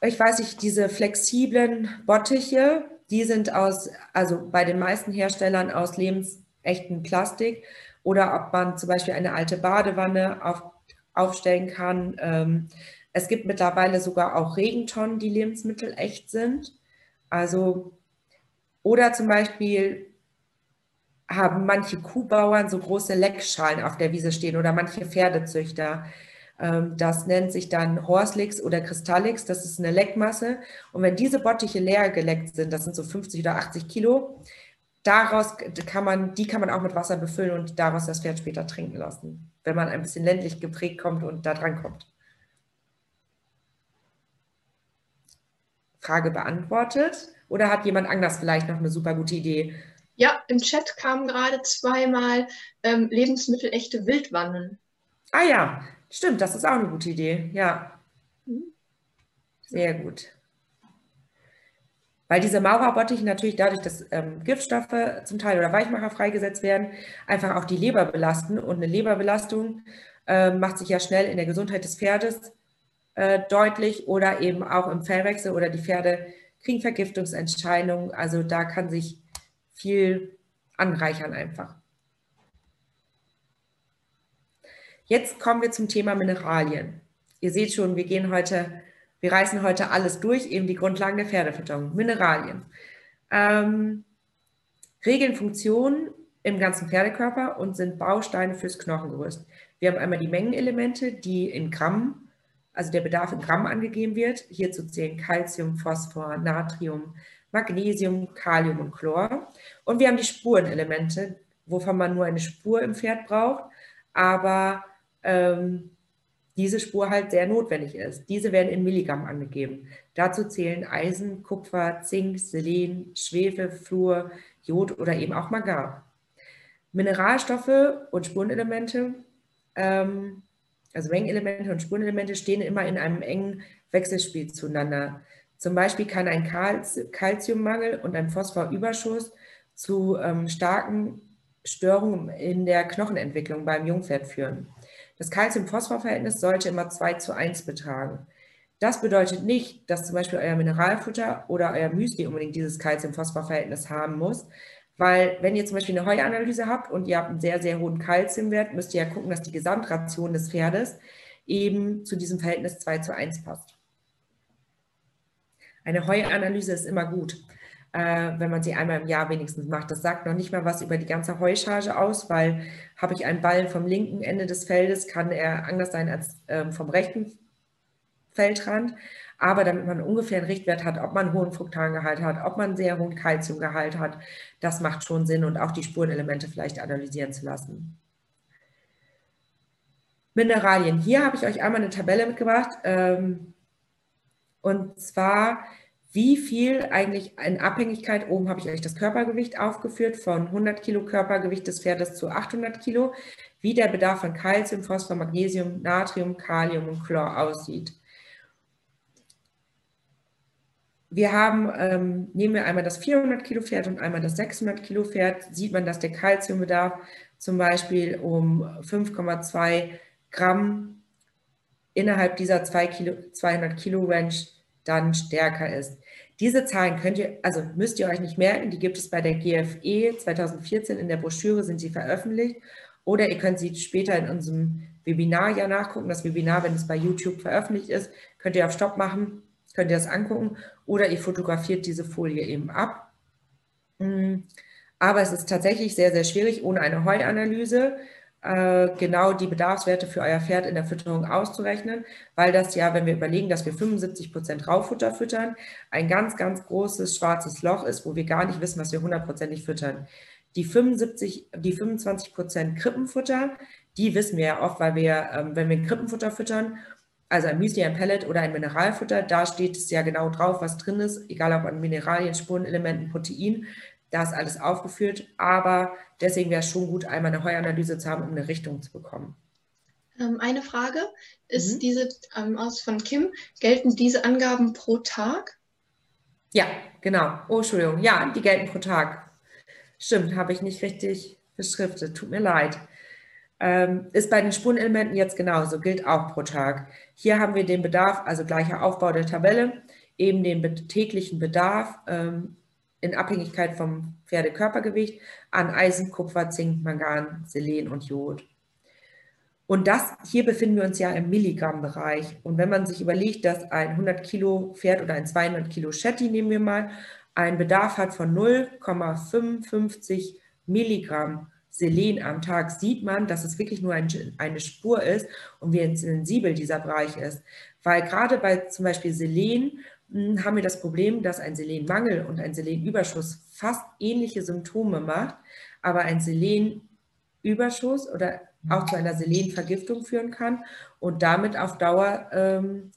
ich weiß nicht, diese flexiblen Bottiche, die sind aus, also bei den meisten Herstellern aus lebensechten Plastik oder ob man zum Beispiel eine alte Badewanne auf, aufstellen kann. Ähm, es gibt mittlerweile sogar auch Regentonnen, die lebensmittelecht sind. Also, oder zum Beispiel haben manche Kuhbauern so große Leckschalen auf der Wiese stehen oder manche Pferdezüchter. Ähm, das nennt sich dann Horslix oder Kristallix. Das ist eine Leckmasse. Und wenn diese Bottiche leer geleckt sind, das sind so 50 oder 80 Kilo, daraus kann man, die kann man auch mit Wasser befüllen und daraus das Pferd später trinken lassen, wenn man ein bisschen ländlich geprägt kommt und da dran kommt. Frage beantwortet? Oder hat jemand anders vielleicht noch eine super gute Idee? Ja, im Chat kamen gerade zweimal ähm, lebensmittelechte Wildwannen. Ah ja, stimmt, das ist auch eine gute Idee. Ja. Mhm. Sehr gut. Weil diese Maurerbottiche natürlich dadurch, dass ähm, Giftstoffe zum Teil oder Weichmacher freigesetzt werden, einfach auch die Leber belasten. Und eine Leberbelastung äh, macht sich ja schnell in der Gesundheit des Pferdes äh, deutlich oder eben auch im Fellwechsel oder die Pferde kriegen Vergiftungsentscheidungen. Also da kann sich viel anreichern einfach. Jetzt kommen wir zum Thema Mineralien. Ihr seht schon, wir gehen heute, wir reißen heute alles durch, eben die Grundlagen der Pferdefütterung. Mineralien. Ähm, regeln Funktionen im ganzen Pferdekörper und sind Bausteine fürs Knochengerüst. Wir haben einmal die Mengenelemente, die in Gramm, also der Bedarf in Gramm angegeben wird. Hierzu zählen Calcium, Phosphor, Natrium, Magnesium, Kalium und Chlor. Und wir haben die Spurenelemente, wovon man nur eine Spur im Pferd braucht, aber ähm, diese Spur halt sehr notwendig ist. Diese werden in Milligramm angegeben. Dazu zählen Eisen, Kupfer, Zink, Selen, Schwefel, Fluor, Jod oder eben auch Magar. Mineralstoffe und Spurenelemente, ähm, also Mengenelemente und Spurenelemente stehen immer in einem engen Wechselspiel zueinander. Zum Beispiel kann ein Kalziummangel und ein Phosphorüberschuss zu ähm, starken Störungen in der Knochenentwicklung beim Jungpferd führen. Das Calcium-Phosphor-Verhältnis sollte immer 2 zu 1 betragen. Das bedeutet nicht, dass zum Beispiel euer Mineralfutter oder euer Müsli unbedingt dieses Calcium-Phosphor-Verhältnis haben muss, weil wenn ihr zum Beispiel eine Heuanalyse habt und ihr habt einen sehr, sehr hohen Kalziumwert, müsst ihr ja gucken, dass die Gesamtration des Pferdes eben zu diesem Verhältnis 2 zu 1 passt. Eine Heuanalyse ist immer gut äh, wenn man sie einmal im Jahr wenigstens macht. Das sagt noch nicht mal was über die ganze Heuscharge aus, weil habe ich einen Ball vom linken Ende des Feldes, kann er anders sein als ähm, vom rechten Feldrand. Aber damit man ungefähr einen Richtwert hat, ob man einen hohen Fruktangehalt hat, ob man einen sehr hohen Kalziumgehalt hat, das macht schon Sinn und auch die Spurenelemente vielleicht analysieren zu lassen. Mineralien. Hier habe ich euch einmal eine Tabelle mitgebracht. Ähm, und zwar wie viel eigentlich in Abhängigkeit, oben habe ich euch das Körpergewicht aufgeführt, von 100 Kilo Körpergewicht des Pferdes zu 800 Kilo, wie der Bedarf an Kalzium, Phosphor, Magnesium, Natrium, Kalium und Chlor aussieht. Wir haben, ähm, nehmen wir einmal das 400 Kilo Pferd und einmal das 600 Kilo Pferd, sieht man, dass der Kalziumbedarf zum Beispiel um 5,2 Gramm innerhalb dieser 2 Kilo, 200 Kilo Range dann stärker ist. Diese Zahlen könnt ihr, also müsst ihr euch nicht merken, die gibt es bei der GFE 2014 in der Broschüre, sind sie veröffentlicht. Oder ihr könnt sie später in unserem Webinar ja nachgucken. Das Webinar, wenn es bei YouTube veröffentlicht ist, könnt ihr auf Stopp machen, könnt ihr das angucken. Oder ihr fotografiert diese Folie eben ab. Hm, aber es ist tatsächlich sehr, sehr schwierig, ohne eine Heuanalyse äh, genau die Bedarfswerte für euer Pferd in der Fütterung auszurechnen, weil das ja, wenn wir überlegen, dass wir 75 Prozent Raufutter füttern, ein ganz, ganz großes schwarzes Loch ist, wo wir gar nicht wissen, was wir hundertprozentig füttern. Die 75, die 25 Prozent Krippenfutter, die wissen wir ja oft, weil wir, ähm, wenn wir Krippenfutter füttern, also ein Müsli, ein Pellet oder ein Mineralfutter, da steht es ja genau drauf, was drin ist, egal ob an Mineralien, Spurenelementen, Protein. Da ist alles aufgeführt, aber deswegen wäre es schon gut, einmal eine Heuanalyse zu haben, um eine Richtung zu bekommen. Ähm, eine Frage, ist mhm. diese ähm, aus von Kim, gelten diese Angaben pro Tag? Ja, genau. Oh, Entschuldigung. Ja, die gelten pro Tag. Stimmt, habe ich nicht richtig beschriftet. Tut mir leid. Ähm, ist bei den Spurenelementen jetzt genauso, gilt auch pro Tag. Hier haben wir den Bedarf, also gleicher Aufbau der Tabelle, eben den täglichen Bedarf ähm, in Abhängigkeit vom Pferdekörpergewicht an Eisen, Kupfer, Zink, Mangan, Selen und Jod. Und das, hier befinden wir uns ja im Milligrammbereich. Und wenn man sich überlegt, dass ein 100 Kilo Pferd oder ein 200 Kilo Shetty, nehmen wir mal, einen Bedarf hat von 0,55 Milligramm Selen am Tag, sieht man, dass es wirklich nur ein, eine Spur ist und wie sensibel dieser Bereich ist. Weil gerade bei zum Beispiel Selen hm, haben wir das Problem, dass ein Selenmangel und ein Selenüberschuss fast ähnliche Symptome macht, aber ein Selenüberschuss oder auch zu einer Selenvergiftung führen kann und damit auf Dauer ähm,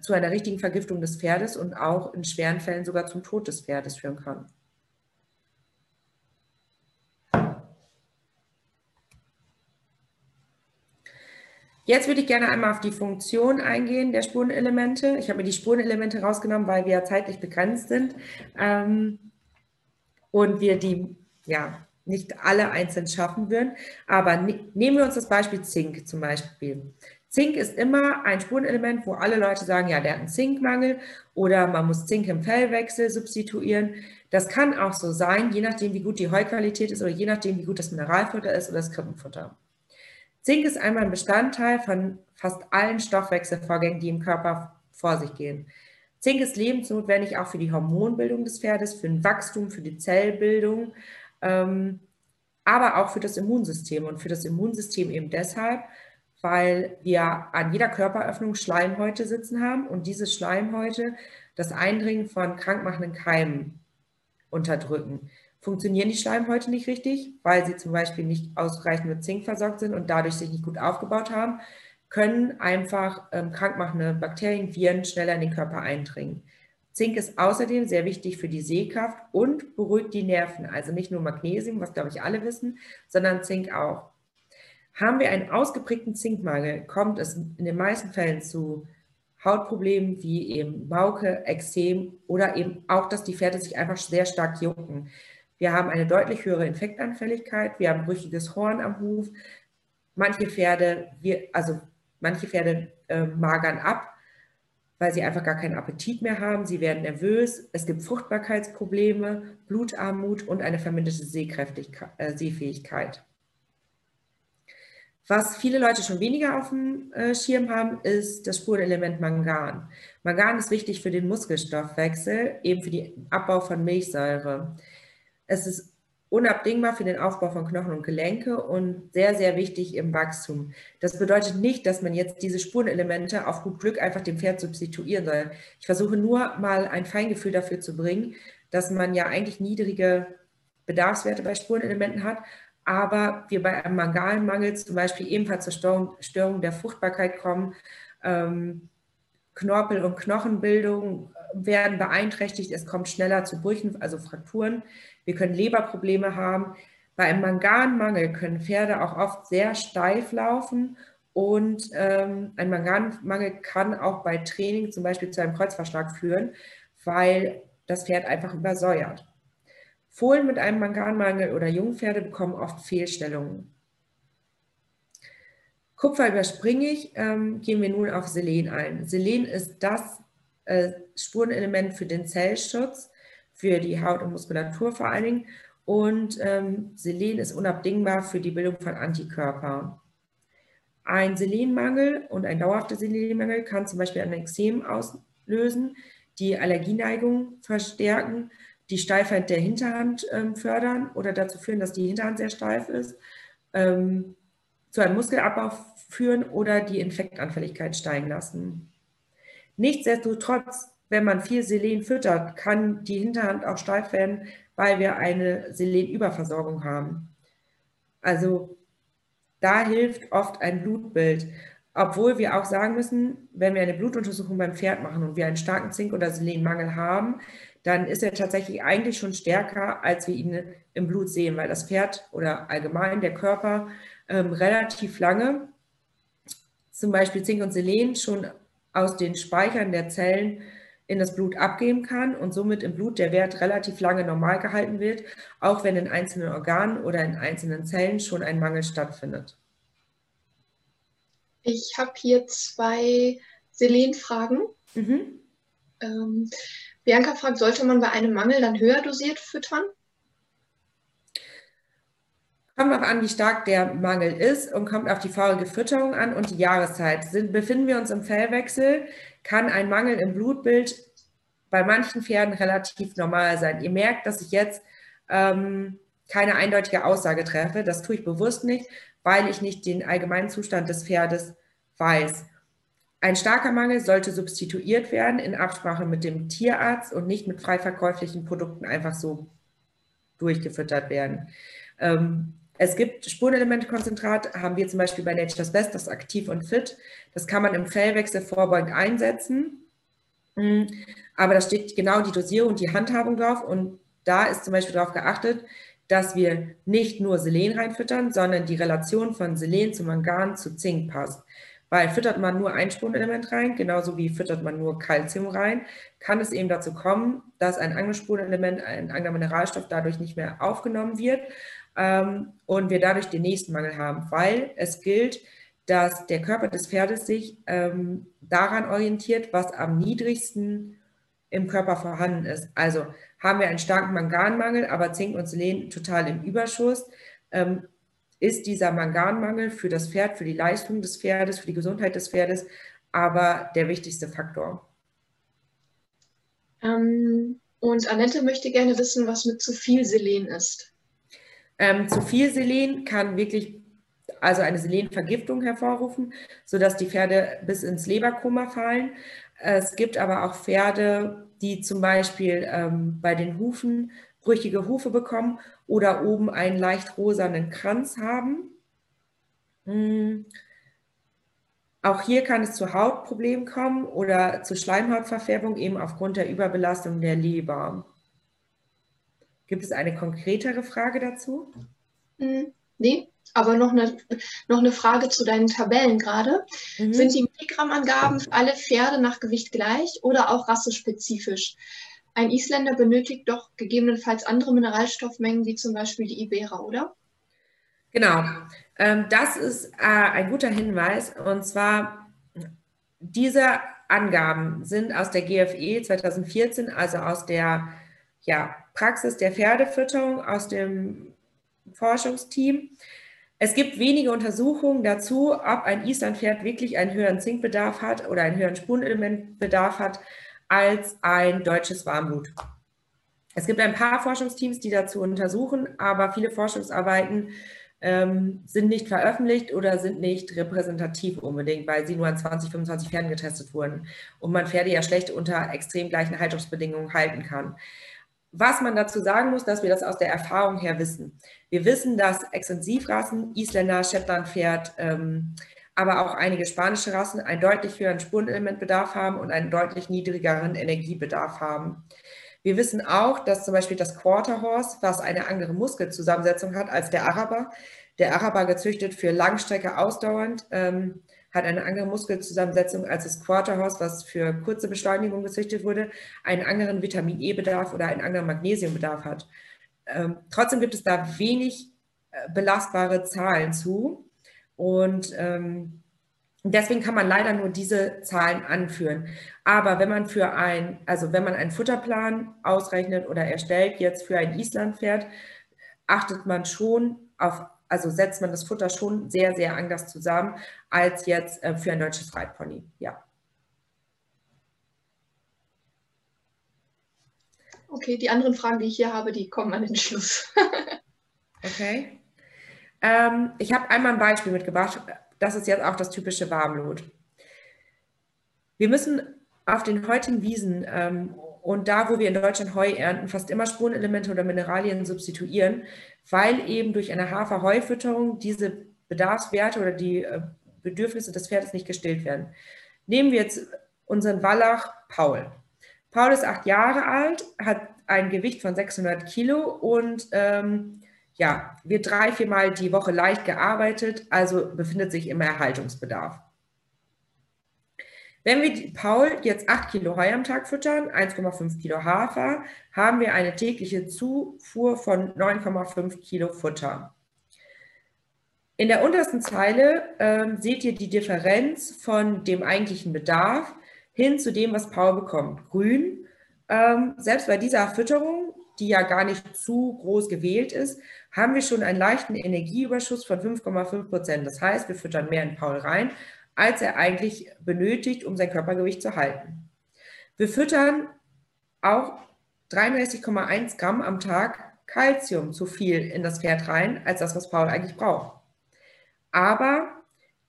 zu einer richtigen Vergiftung des Pferdes und auch in schweren Fällen sogar zum Tod des Pferdes führen kann. Jetzt würde ich gerne einmal auf die Funktion eingehen der Spurenelemente. Ich habe mir die Spurenelemente rausgenommen, weil wir ja zeitlich begrenzt sind ähm, und wir die ja, nicht alle einzeln schaffen würden. Aber ne nehmen wir uns das Beispiel Zink zum Beispiel. Zink ist immer ein Spurenelement, wo alle Leute sagen, ja, der hat einen Zinkmangel oder man muss Zink im Fellwechsel substituieren. Das kann auch so sein, je nachdem, wie gut die Heuqualität ist oder je nachdem, wie gut das Mineralfutter ist oder das Krippenfutter. Zink ist einmal ein Bestandteil von fast allen Stoffwechselvorgängen, die im Körper vor sich gehen. Zink ist lebensnotwendig auch für die Hormonbildung des Pferdes, für ein Wachstum, für die Zellbildung, ähm, aber auch für das Immunsystem. Und für das Immunsystem eben deshalb, weil wir an jeder Körperöffnung Schleimhäute sitzen haben und diese Schleimhäute das Eindringen von krankmachenden Keimen unterdrücken. Funktionieren die Schleimhäute nicht richtig, weil sie zum Beispiel nicht ausreichend mit Zink versorgt sind und dadurch sich nicht gut aufgebaut haben, können einfach ähm, krankmachende Bakterien, Viren schneller in den Körper eindringen. Zink ist außerdem sehr wichtig für die Sehkraft und beruhigt die Nerven. Also nicht nur Magnesium, was glaube ich alle wissen, sondern Zink auch. Haben wir einen ausgeprägten Zinkmangel, kommt es in den meisten Fällen zu Hautproblemen wie eben Mauke, Ekzem oder eben auch, dass die Pferde sich einfach sehr stark jucken. Wir haben eine deutlich höhere Infektanfälligkeit, wir haben brüchiges Horn am Huf. Manche Pferde, also manche Pferde äh, magern ab, weil sie einfach gar keinen Appetit mehr haben. Sie werden nervös. Es gibt Fruchtbarkeitsprobleme, Blutarmut und eine verminderte äh, Sehfähigkeit. Was viele Leute schon weniger auf dem äh, Schirm haben, ist das Spurenelement Mangan. Mangan ist wichtig für den Muskelstoffwechsel, eben für den Abbau von Milchsäure. Es ist unabdingbar für den Aufbau von Knochen und Gelenke und sehr, sehr wichtig im Wachstum. Das bedeutet nicht, dass man jetzt diese Spurenelemente auf gut Glück einfach dem Pferd substituieren soll. Ich versuche nur mal ein Feingefühl dafür zu bringen, dass man ja eigentlich niedrige Bedarfswerte bei Spurenelementen hat, aber wir bei einem Manganmangel zum Beispiel ebenfalls zur Störung, Störung der Fruchtbarkeit kommen. Ähm, Knorpel- und Knochenbildung werden beeinträchtigt, es kommt schneller zu Brüchen, also Frakturen. Wir können Leberprobleme haben. Bei einem Manganmangel können Pferde auch oft sehr steif laufen und ähm, ein Manganmangel kann auch bei Training zum Beispiel zu einem Kreuzverschlag führen, weil das Pferd einfach übersäuert. Fohlen mit einem Manganmangel oder Jungpferde bekommen oft Fehlstellungen. Kupfer überspringe ich, ähm, gehen wir nun auf Selen ein. Selen ist das äh, Spurenelement für den Zellschutz für die Haut und Muskulatur vor allen Dingen. Und ähm, Selen ist unabdingbar für die Bildung von Antikörpern. Ein Selenmangel und ein dauerhafter Selenmangel kann zum Beispiel ein Exem auslösen, die Allergieneigung verstärken, die Steifheit der Hinterhand ähm, fördern oder dazu führen, dass die Hinterhand sehr steif ist, ähm, zu einem Muskelabbau führen oder die Infektanfälligkeit steigen lassen. Nichtsdestotrotz wenn man viel Selen füttert, kann die Hinterhand auch steif werden, weil wir eine Selenüberversorgung haben. Also da hilft oft ein Blutbild. Obwohl wir auch sagen müssen, wenn wir eine Blutuntersuchung beim Pferd machen und wir einen starken Zink- oder Selenmangel haben, dann ist er tatsächlich eigentlich schon stärker, als wir ihn im Blut sehen, weil das Pferd oder allgemein der Körper ähm, relativ lange zum Beispiel Zink und Selen schon aus den Speichern der Zellen in das Blut abgeben kann und somit im Blut der Wert relativ lange normal gehalten wird, auch wenn in einzelnen Organen oder in einzelnen Zellen schon ein Mangel stattfindet. Ich habe hier zwei Selenfragen. Mhm. Ähm, Bianca fragt, sollte man bei einem Mangel dann höher dosiert füttern? Kommt auch an, wie stark der Mangel ist und kommt auf die faulge Fütterung an und die Jahreszeit. Sind, befinden wir uns im Fellwechsel, kann ein Mangel im Blutbild bei manchen Pferden relativ normal sein. Ihr merkt, dass ich jetzt ähm, keine eindeutige Aussage treffe. Das tue ich bewusst nicht, weil ich nicht den allgemeinen Zustand des Pferdes weiß. Ein starker Mangel sollte substituiert werden in Absprache mit dem Tierarzt und nicht mit frei verkäuflichen Produkten einfach so durchgefüttert werden. Ähm, es gibt Spurenelementkonzentrat, haben wir zum Beispiel bei Nature's Best, das aktiv und fit. Das kann man im Fellwechsel vorbeugend einsetzen. Mm, aber da steht genau die Dosierung und die Handhabung drauf. Und da ist zum Beispiel darauf geachtet, dass wir nicht nur Selen reinfüttern, sondern die Relation von Selen zu Mangan zu Zink passt. Weil füttert man nur ein Spurenelement rein, genauso wie füttert man nur Calcium rein, kann es eben dazu kommen, dass ein anderes Spurenelement, ein anderer Mineralstoff dadurch nicht mehr aufgenommen wird ähm, und wir dadurch den nächsten Mangel haben, weil es gilt, dass der Körper des Pferdes sich ähm, daran orientiert, was am niedrigsten im Körper vorhanden ist. Also haben wir einen starken Manganmangel, aber Zink und Selen total im Überschuss, ähm, ist dieser Manganmangel für das Pferd, für die Leistung des Pferdes, für die Gesundheit des Pferdes aber der wichtigste Faktor. Ähm, und Annette möchte gerne wissen, was mit zu viel Selen ist. Ähm, zu viel Selen kann wirklich also eine Selenvergiftung hervorrufen, sodass die Pferde bis ins Leberkoma fallen. Es gibt aber auch Pferde, die zum Beispiel ähm, bei den Hufen brüchige Hufe bekommen oder oben einen leicht rosanen Kranz haben. Mhm. Auch hier kann es zu Hautproblemen kommen oder zu Schleimhautverfärbung eben aufgrund der Überbelastung der Leber. Gibt es eine konkretere Frage dazu? Mhm. Nee, aber noch eine, noch eine Frage zu deinen Tabellen gerade. Mhm. Sind die Milligrammangaben für alle Pferde nach Gewicht gleich oder auch rassespezifisch? Ein Isländer benötigt doch gegebenenfalls andere Mineralstoffmengen, wie zum Beispiel die Ibera, oder? Genau, ähm, das ist äh, ein guter Hinweis. Und zwar, diese Angaben sind aus der GFE 2014, also aus der ja, Praxis der Pferdefütterung, aus dem Forschungsteam. Es gibt wenige Untersuchungen dazu, ob ein Islandpferd wirklich einen höheren Zinkbedarf hat oder einen höheren Spurenelementbedarf hat als ein deutsches Warmblut. Es gibt ein paar Forschungsteams, die dazu untersuchen, aber viele Forschungsarbeiten ähm, sind nicht veröffentlicht oder sind nicht repräsentativ unbedingt, weil sie nur an 20, 25 Pferden getestet wurden und man Pferde ja schlecht unter extrem gleichen Haltungsbedingungen halten kann. Was man dazu sagen muss, dass wir das aus der Erfahrung her wissen. Wir wissen, dass Extensivrassen, Isländer, Shetlandpferd, ähm, aber auch einige spanische Rassen einen deutlich höheren Spurenelementbedarf haben und einen deutlich niedrigeren Energiebedarf haben. Wir wissen auch, dass zum Beispiel das Quarter Horse, was eine andere Muskelzusammensetzung hat als der Araber, der Araber gezüchtet für Langstrecke ausdauernd, ähm, hat eine andere Muskelzusammensetzung als das Quarterhorse, was für kurze Beschleunigung gezüchtet wurde, einen anderen Vitamin E-Bedarf oder einen anderen Magnesiumbedarf hat. Ähm, trotzdem gibt es da wenig äh, belastbare Zahlen zu und ähm, deswegen kann man leider nur diese Zahlen anführen. Aber wenn man für ein, also wenn man einen Futterplan ausrechnet oder erstellt, jetzt für ein Islandpferd, achtet man schon auf also setzt man das Futter schon sehr, sehr anders zusammen als jetzt äh, für ein deutsches Reitpony. Ja. Okay, die anderen Fragen, die ich hier habe, die kommen an den Schluss. okay. Ähm, ich habe einmal ein Beispiel mitgebracht. Das ist jetzt auch das typische Warmlut. Wir müssen auf den heutigen Wiesen ähm, und da, wo wir in Deutschland Heu ernten, fast immer Spurenelemente oder Mineralien substituieren, weil eben durch eine Hafer-Heufütterung diese Bedarfswerte oder die äh, Bedürfnisse des Pferdes nicht gestillt werden. Nehmen wir jetzt unseren Wallach Paul. Paul ist acht Jahre alt, hat ein Gewicht von 600 Kilo und ähm, ja, wird drei, viermal die Woche leicht gearbeitet, also befindet sich im Erhaltungsbedarf. Wenn wir Paul jetzt 8 Kilo Heu am Tag füttern, 1,5 Kilo Hafer, haben wir eine tägliche Zufuhr von 9,5 Kilo Futter. In der untersten Zeile ähm, seht ihr die Differenz von dem eigentlichen Bedarf hin zu dem, was Paul bekommt. Grün, ähm, selbst bei dieser Fütterung, die ja gar nicht zu groß gewählt ist, haben wir schon einen leichten Energieüberschuss von 5,5 Prozent. Das heißt, wir füttern mehr in Paul rein, als er eigentlich benötigt, um sein Körpergewicht zu halten. Wir füttern auch 33,1 Gramm am Tag Kalzium zu viel in das Pferd rein, als das, was Paul eigentlich braucht. Aber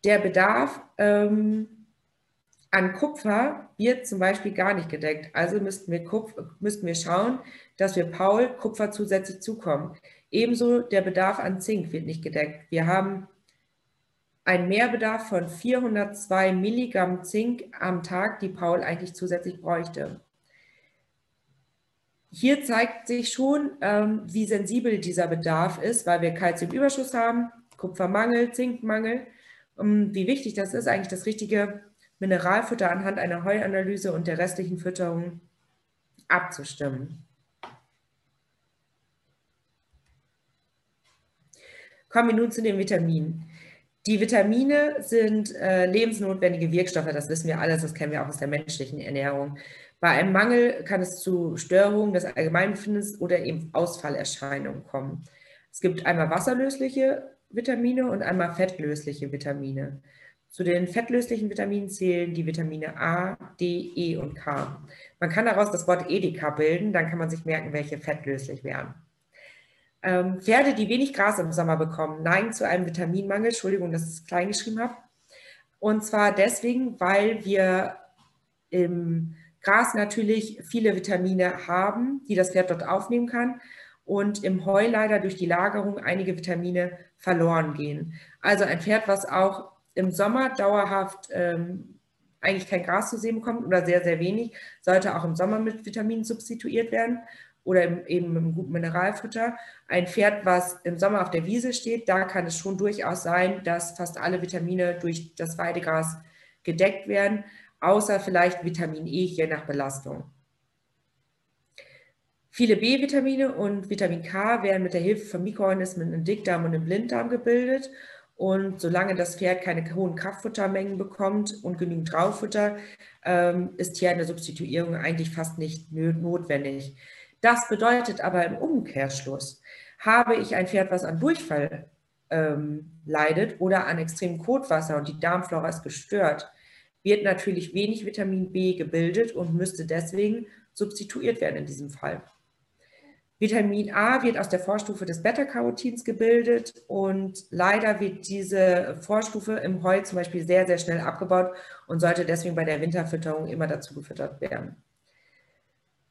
der Bedarf ähm, an Kupfer wird zum Beispiel gar nicht gedeckt. Also müssten wir, müssten wir schauen, dass wir Paul Kupfer zusätzlich zukommen. Ebenso der Bedarf an Zink wird nicht gedeckt. Wir haben ein Mehrbedarf von 402 Milligramm Zink am Tag, die Paul eigentlich zusätzlich bräuchte. Hier zeigt sich schon, ähm, wie sensibel dieser Bedarf ist, weil wir Kalziumüberschuss haben, Kupfermangel, Zinkmangel Um, wie wichtig das ist, eigentlich das richtige Mineralfutter anhand einer Heuanalyse und der restlichen Fütterung abzustimmen. Kommen wir nun zu den Vitaminen. Die Vitamine sind äh, lebensnotwendige Wirkstoffe, das wissen wir alles, das kennen wir auch aus der menschlichen Ernährung. Bei einem Mangel kann es zu Störungen des Allgemeinbefindens oder eben Ausfallerscheinungen kommen. Es gibt einmal wasserlösliche Vitamine und einmal fettlösliche Vitamine. Zu den fettlöslichen Vitaminen zählen die Vitamine A, D, E und K. Man kann daraus das Wort Edeka bilden, dann kann man sich merken, welche fettlöslich wären. Ähm, Pferde, die wenig Gras im Sommer bekommen, neigen zu einem Vitaminmangel. Entschuldigung, dass ich es klein geschrieben habe. Und zwar deswegen, weil wir im Gras natürlich viele Vitamine haben, die das Pferd dort aufnehmen kann. Und im Heu leider durch die Lagerung einige Vitamine verloren gehen. Also ein Pferd, was auch im Sommer dauerhaft ähm, eigentlich kein Gras zu sehen bekommt oder sehr, sehr wenig, sollte auch im Sommer mit Vitaminen substituiert werden oder eben mit einem guten Mineralfutter. Ein Pferd, was im Sommer auf der Wiese steht, da kann es schon durchaus sein, dass fast alle Vitamine durch das Weidegras gedeckt werden, außer vielleicht Vitamin E je nach Belastung. Viele B-Vitamine und Vitamin K werden mit der Hilfe von Mikroorganismen im Dickdarm und im Blinddarm gebildet. Und solange das Pferd keine hohen Kraftfuttermengen bekommt und genügend Drauffutter, ähm, ist hier eine Substituierung eigentlich fast nicht notwendig. Das bedeutet aber im Umkehrschluss, habe ich ein Pferd, was an Durchfall ähm, leidet oder an extremem Kotwasser und die Darmflora ist gestört, wird natürlich wenig Vitamin B gebildet und müsste deswegen substituiert werden in diesem Fall. Vitamin A wird aus der Vorstufe des Beta-Carotins gebildet und leider wird diese Vorstufe im Heu zum Beispiel sehr, sehr schnell abgebaut und sollte deswegen bei der Winterfütterung immer dazu gefüttert werden.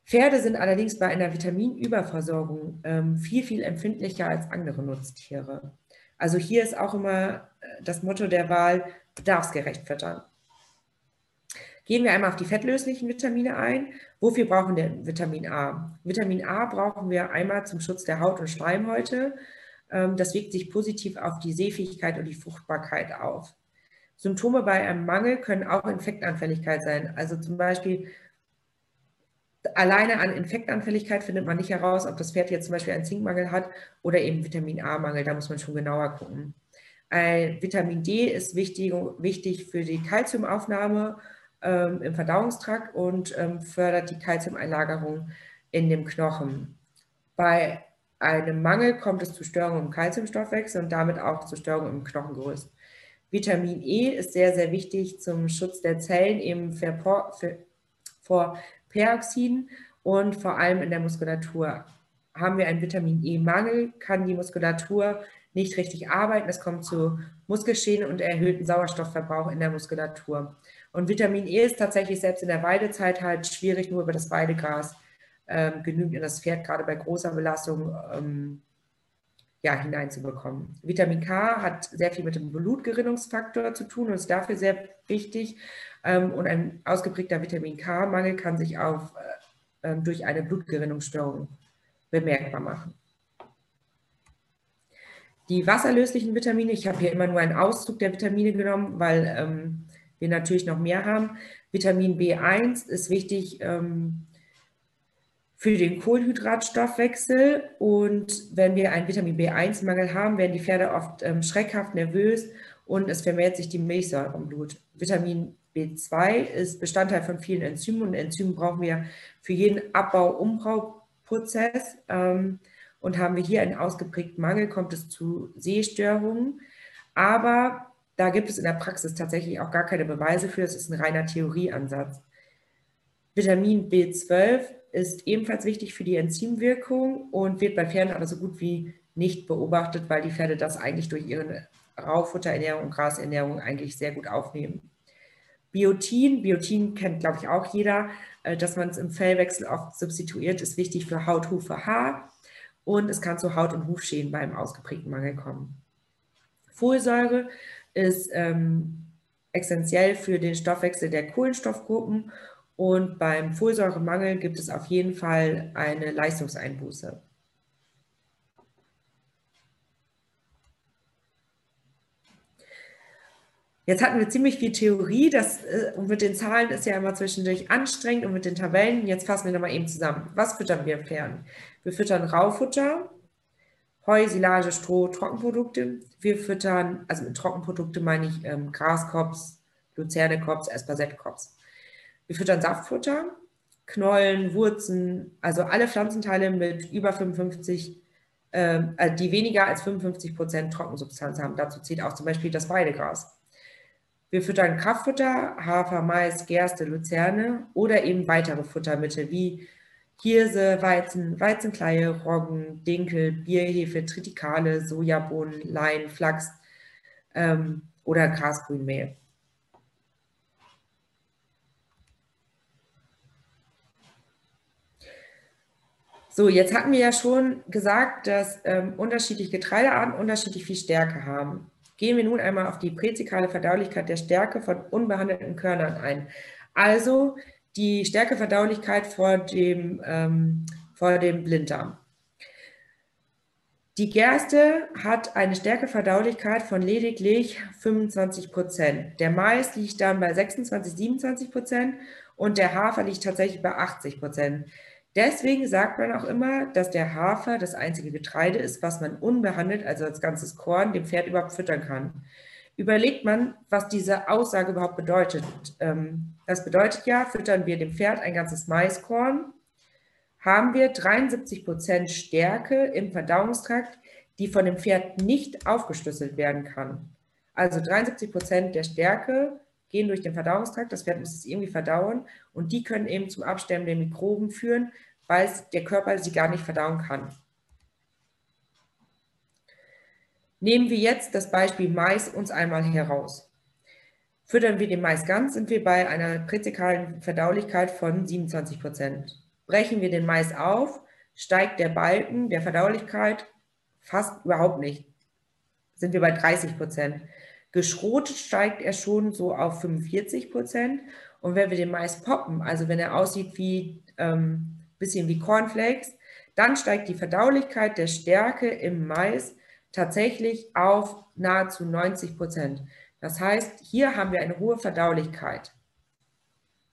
Pferde sind allerdings bei einer Vitaminüberversorgung ähm, viel, viel empfindlicher als andere Nutztiere. Also hier ist auch immer äh, das Motto der Wahl, bedarfsgerecht füttern. Gehen wir einmal auf die fettlöslichen Vitamine ein. Wofür brauchen wir Vitamin A? Vitamin A brauchen wir einmal zum Schutz der Haut und Schleimhäute. Ähm, das wirkt sich positiv auf die Sehfähigkeit und die Fruchtbarkeit auf. Symptome bei einem Mangel können auch Infektanfälligkeit sein. Also zum Beispiel alleine an Infektanfälligkeit findet man nicht heraus, ob das Pferd jetzt zum Beispiel einen Zinkmangel hat oder eben Vitamin A-Mangel. Da muss man schon genauer gucken. Ein Vitamin D ist wichtig, wichtig für die Kalziumaufnahme ähm, im Verdauungstrakt und ähm, fördert die Kalziumeinlagerung in dem Knochen. Bei einem Mangel kommt es zu Störungen im Kalziumstoffwechsel und damit auch zu Störungen im Knochengerüst. Vitamin E ist sehr, sehr wichtig zum Schutz der Zellen eben vor, vor Peroxiden und vor allem in der Muskulatur. Haben wir einen Vitamin E-Mangel, kann die Muskulatur nicht richtig arbeiten. Es kommt zu Muskelschäden und erhöhten Sauerstoffverbrauch in der Muskulatur. Und Vitamin E ist tatsächlich selbst in der Weidezeit halt schwierig, nur über das Weidegras ähm, genügend in das Pferd, gerade bei großer Belastung, ähm, ja, hineinzubekommen. Vitamin K hat sehr viel mit dem Blutgerinnungsfaktor zu tun und ist dafür sehr wichtig. Ähm, und ein ausgeprägter Vitamin K-Mangel kann sich auch äh, ähm, durch eine Blutgerinnungsstörung bemerkbar machen. Die wasserlöslichen Vitamine, ich habe hier immer nur einen Auszug der Vitamine genommen, weil ähm, wir natürlich noch mehr haben. Vitamin B1 ist wichtig ähm, für den Kohlenhydratstoffwechsel und wenn wir einen Vitamin B1-Mangel haben, werden die Pferde oft ähm, schreckhaft nervös und es vermehrt sich die Milchsäure im Blut. Vitamin B2 ist Bestandteil von vielen Enzymen und Enzyme brauchen wir für jeden Abbau-Umbauprozess. Ähm, und haben wir hier einen ausgeprägten Mangel, kommt es zu Sehstörungen. Aber da gibt es in der Praxis tatsächlich auch gar keine Beweise für. Es ist ein reiner Theorieansatz. Vitamin B12 ist ebenfalls wichtig für die Enzymwirkung und wird bei Pferden aber so gut wie nicht beobachtet, weil die Pferde das eigentlich durch ihre Rauffutterernährung und Grasernährung eigentlich sehr gut aufnehmen. Biotin, Biotin kennt, glaube ich, auch jeder, äh, dass man es im Fellwechsel oft substituiert, ist wichtig für Haut, Hufe, Haar und es kann zu Haut- und Hufschäden beim ausgeprägten Mangel kommen. Folsäure ist ähm, essentiell für den Stoffwechsel der Kohlenstoffgruppen und beim Folsäuremangel gibt es auf jeden Fall eine Leistungseinbuße. Jetzt hatten wir ziemlich viel Theorie, das äh, und mit den Zahlen ist ja immer zwischendurch anstrengend und mit den Tabellen. Jetzt fassen wir nochmal eben zusammen. Was füttern wir Pferden? Wir füttern Raufutter, Heu, Silage, Stroh, Trockenprodukte. Wir füttern, also mit Trockenprodukte meine ich ähm, Graskops, Luzernekops, Espersettkops. Wir füttern Saftfutter, Knollen, Wurzen, also alle Pflanzenteile mit über 55, ähm, äh, die weniger als 55 Prozent Trockensubstanz haben. Dazu zählt auch zum Beispiel das Weidegras. Wir füttern Kraftfutter, Hafer, Mais, Gerste, Luzerne oder eben weitere Futtermittel wie Hirse, Weizen, Weizenkleie, Roggen, Dinkel, Bierhefe, Tritikale, Sojabohnen, Lein, Flachs ähm, oder Grasgrünmehl. So, jetzt hatten wir ja schon gesagt, dass ähm, unterschiedliche Getreidearten unterschiedlich viel Stärke haben. Gehen wir nun einmal auf die präzikale Verdaulichkeit der Stärke von unbehandelten Körnern ein. Also die Stärkeverdaulichkeit vor dem, ähm, vor dem Blinddarm. Die Gerste hat eine Stärkeverdaulichkeit von lediglich 25 Prozent. Der Mais liegt dann bei 26, 27 Prozent und der Hafer liegt tatsächlich bei 80 Prozent. Deswegen sagt man auch immer, dass der Hafer das einzige Getreide ist, was man unbehandelt, also als ganzes Korn, dem Pferd überhaupt füttern kann. Überlegt man, was diese Aussage überhaupt bedeutet. Ähm, das bedeutet ja, füttern wir dem Pferd ein ganzes Maiskorn, haben wir 73 Prozent Stärke im Verdauungstrakt, die von dem Pferd nicht aufgeschlüsselt werden kann. Also 73 Prozent der Stärke gehen durch den Verdauungstrakt, das Pferd muss es irgendwie verdauen und die können eben zum Absterben der Mikroben führen, weil der Körper sie gar nicht verdauen kann. Nehmen wir jetzt das Beispiel Mais uns einmal heraus. Füttern wir den Mais ganz, sind wir bei einer präzikalen Verdaulichkeit von 27 Prozent. Brechen wir den Mais auf, steigt der Balken der Verdaulichkeit fast überhaupt nicht. Sind wir bei 30 Prozent. Geschrotet steigt er schon so auf 45 Prozent. Und wenn wir den Mais poppen, also wenn er aussieht wie ähm, bisschen wie Cornflakes, dann steigt die Verdaulichkeit der Stärke im Mais tatsächlich auf nahezu 90 Prozent. Das heißt, hier haben wir eine hohe Verdaulichkeit.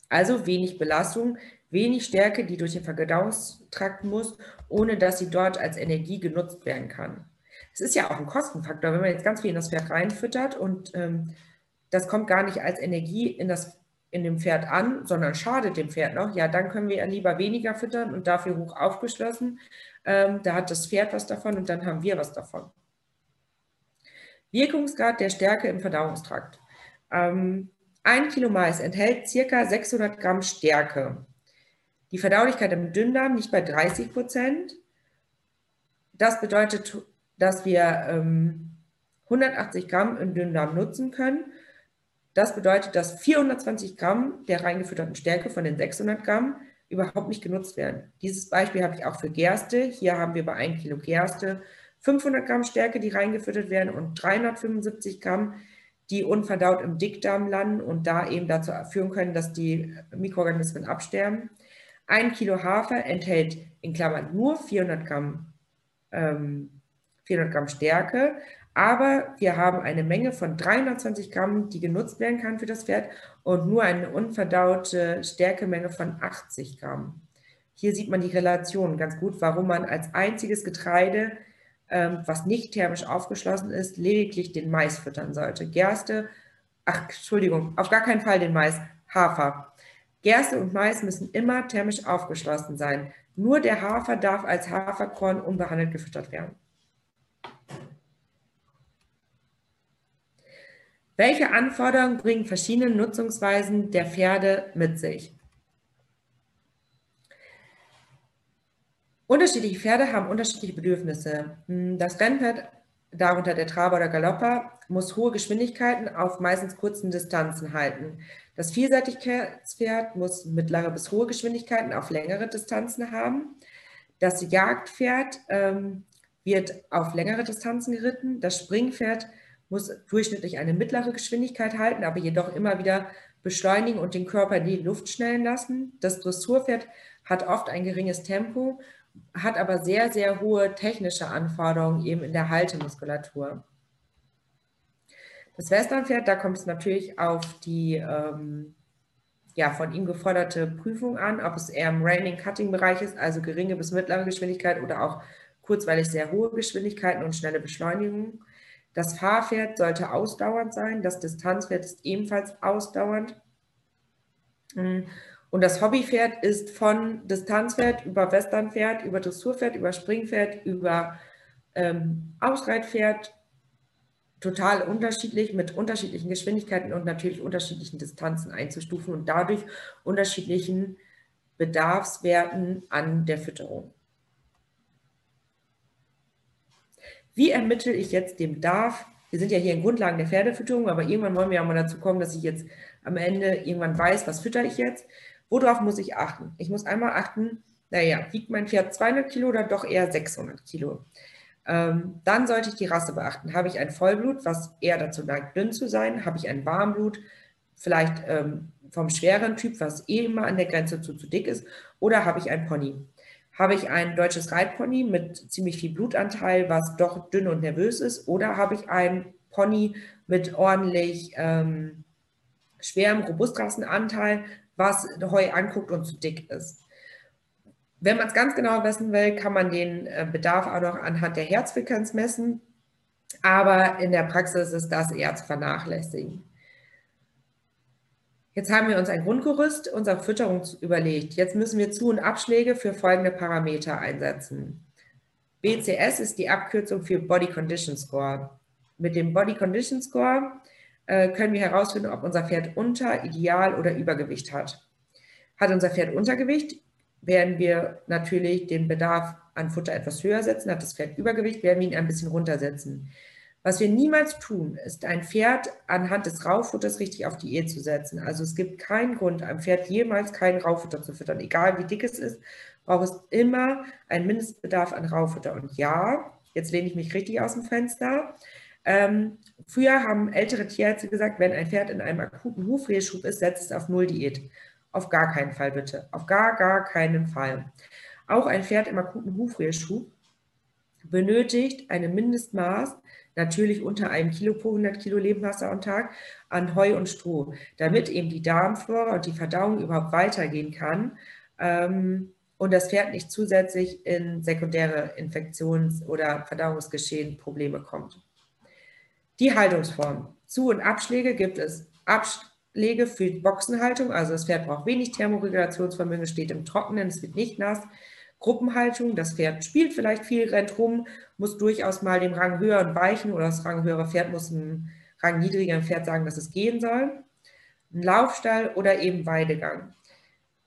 Also wenig Belastung, wenig Stärke, die durch den Verdauungstrakt muss, ohne dass sie dort als Energie genutzt werden kann. Es ist ja auch ein Kostenfaktor, wenn man jetzt ganz viel in das Pferd reinfüttert und ähm, das kommt gar nicht als Energie in, das, in dem Pferd an, sondern schadet dem Pferd noch, ja, dann können wir lieber weniger füttern und dafür hoch aufgeschlossen. Ähm, da hat das Pferd was davon und dann haben wir was davon. Wirkungsgrad der Stärke im Verdauungstrakt. Ähm, ein Kilo Mais enthält circa 600 Gramm Stärke. Die Verdaulichkeit im Dünndarm liegt bei 30 Prozent. Das bedeutet dass wir ähm, 180 Gramm im Dünndarm nutzen können. Das bedeutet, dass 420 Gramm der reingefütterten Stärke von den 600 Gramm überhaupt nicht genutzt werden. Dieses Beispiel habe ich auch für Gerste. Hier haben wir bei 1 Kilo Gerste 500 Gramm Stärke, die reingefüttert werden und 375 Gramm, die unverdaut im Dickdarm landen und da eben dazu führen können, dass die Mikroorganismen absterben. Ein Kilo Hafer enthält in Klammern nur 400 Gramm ähm, 400 Gramm Stärke, aber wir haben eine Menge von 320 Gramm, die genutzt werden kann für das Pferd und nur eine unverdaute Stärkemenge von 80 Gramm. Hier sieht man die Relation ganz gut, warum man als einziges Getreide, ähm, was nicht thermisch aufgeschlossen ist, lediglich den Mais füttern sollte. Gerste, ach Entschuldigung, auf gar keinen Fall den Mais, Hafer. Gerste und Mais müssen immer thermisch aufgeschlossen sein. Nur der Hafer darf als Haferkorn unbehandelt gefüttert werden. Welche Anforderungen bringen verschiedene Nutzungsweisen der Pferde mit sich? Unterschiedliche Pferde haben unterschiedliche Bedürfnisse. Hm, das Rennpferd, darunter der Traber oder Galopper, muss hohe Geschwindigkeiten auf meistens kurzen Distanzen halten. Das Vielseitigkeitspferd muss mittlere bis hohe Geschwindigkeiten auf längere Distanzen haben. Das Jagdpferd ähm, wird auf längere Distanzen geritten. Das Springpferd muss durchschnittlich eine mittlere Geschwindigkeit halten, aber jedoch immer wieder beschleunigen und den Körper in die Luft schnellen lassen. Das Dressurpferd hat oft ein geringes Tempo, hat aber sehr, sehr hohe technische Anforderungen eben in der Haltemuskulatur. Das Westernpferd, da kommt es natürlich auf die ähm, ja, von ihm geforderte Prüfung an, ob es eher im Raining-Cutting-Bereich ist, also geringe bis mittlere Geschwindigkeit oder auch kurzweilig sehr hohe Geschwindigkeiten und schnelle Beschleunigungen. Das Fahrpferd sollte ausdauernd sein, das Distanzpferd ist ebenfalls ausdauernd. Mm. Und das Hobbypferd ist von Distanzpferd über Westernpferd, über Dressurpferd, über Springpferd, über ähm, Ausreitpferd total unterschiedlich mit unterschiedlichen Geschwindigkeiten und natürlich unterschiedlichen Distanzen einzustufen und dadurch unterschiedlichen Bedarfswerten an der Fütterung. Wie ermittle ich jetzt den Bedarf? Wir sind ja hier in Grundlagen der Pferdefütterung, aber irgendwann wollen wir ja mal dazu kommen, dass ich jetzt am Ende irgendwann weiß, was fütter ich jetzt. Worauf muss ich achten? Ich muss einmal achten, naja, wiegt mein Pferd 200 Kilo oder doch eher 600 Kilo? Ähm, dann sollte ich die Rasse beachten. Habe ich ein Vollblut, was eher dazu neigt, dünn zu sein? Habe ich ein Warmblut, vielleicht ähm, vom schweren Typ, was eh immer an der Grenze zu zu dick ist? Oder habe ich ein Pony? Habe ich ein deutsches Reitpony mit ziemlich viel Blutanteil, was doch dünn und nervös ist? Oder habe ich ein Pony mit ordentlich ähm, schwerem Robustrassenanteil, was Heu anguckt und zu dick ist? Wenn man es ganz genau wissen will, kann man den äh, Bedarf auch noch anhand der Herzfrequenz messen. Aber in der Praxis ist das eher zu vernachlässigen. Jetzt haben wir uns ein Grundgerüst unserer Fütterung überlegt. Jetzt müssen wir Zu- und Abschläge für folgende Parameter einsetzen. BCS ist die Abkürzung für Body Condition Score. Mit dem Body Condition Score äh, können wir herausfinden, ob unser Pferd Unter-, Ideal- oder Übergewicht hat. Hat unser Pferd Untergewicht, werden wir natürlich den Bedarf an Futter etwas höher setzen, hat das Pferd Übergewicht, werden wir ihn ein bisschen runtersetzen. Was wir niemals tun, ist ein Pferd anhand des Raufutters richtig auf Diät zu setzen. Also es gibt keinen Grund, einem Pferd jemals kein Raufutter zu füttern. Egal wie dick es ist, braucht es immer einen Mindestbedarf an Raufutter. Und ja, jetzt lehne ich mich richtig aus dem Fenster. Ähm, früher haben ältere Tierärzte gesagt, wenn ein Pferd in einem akuten Hufreheschub ist, setzt es auf Null Diät. Auf gar keinen Fall bitte. Auf gar, gar keinen Fall. Auch ein Pferd im akuten Hufreheschub benötigt ein Mindestmaß, natürlich unter einem Kilo pro 100 Kilo Lebenswasser am Tag, an Heu und Stroh, damit eben die Darmflora und die Verdauung überhaupt weitergehen kann ähm, und das Pferd nicht zusätzlich in sekundäre Infektions- oder Verdauungsgeschehen Probleme kommt. Die Haltungsform. Zu- und Abschläge gibt es. Absch lege für Boxenhaltung, also das Pferd braucht wenig Thermoregulationsvermögen, steht im Trockenen, es wird nicht nass. Gruppenhaltung, das Pferd spielt vielleicht viel, rennt rum, muss durchaus mal dem Rang höheren weichen oder das Rang höhere Pferd muss einem Rang niedrigeren Pferd sagen, dass es gehen soll. Ein Laufstall oder eben Weidegang.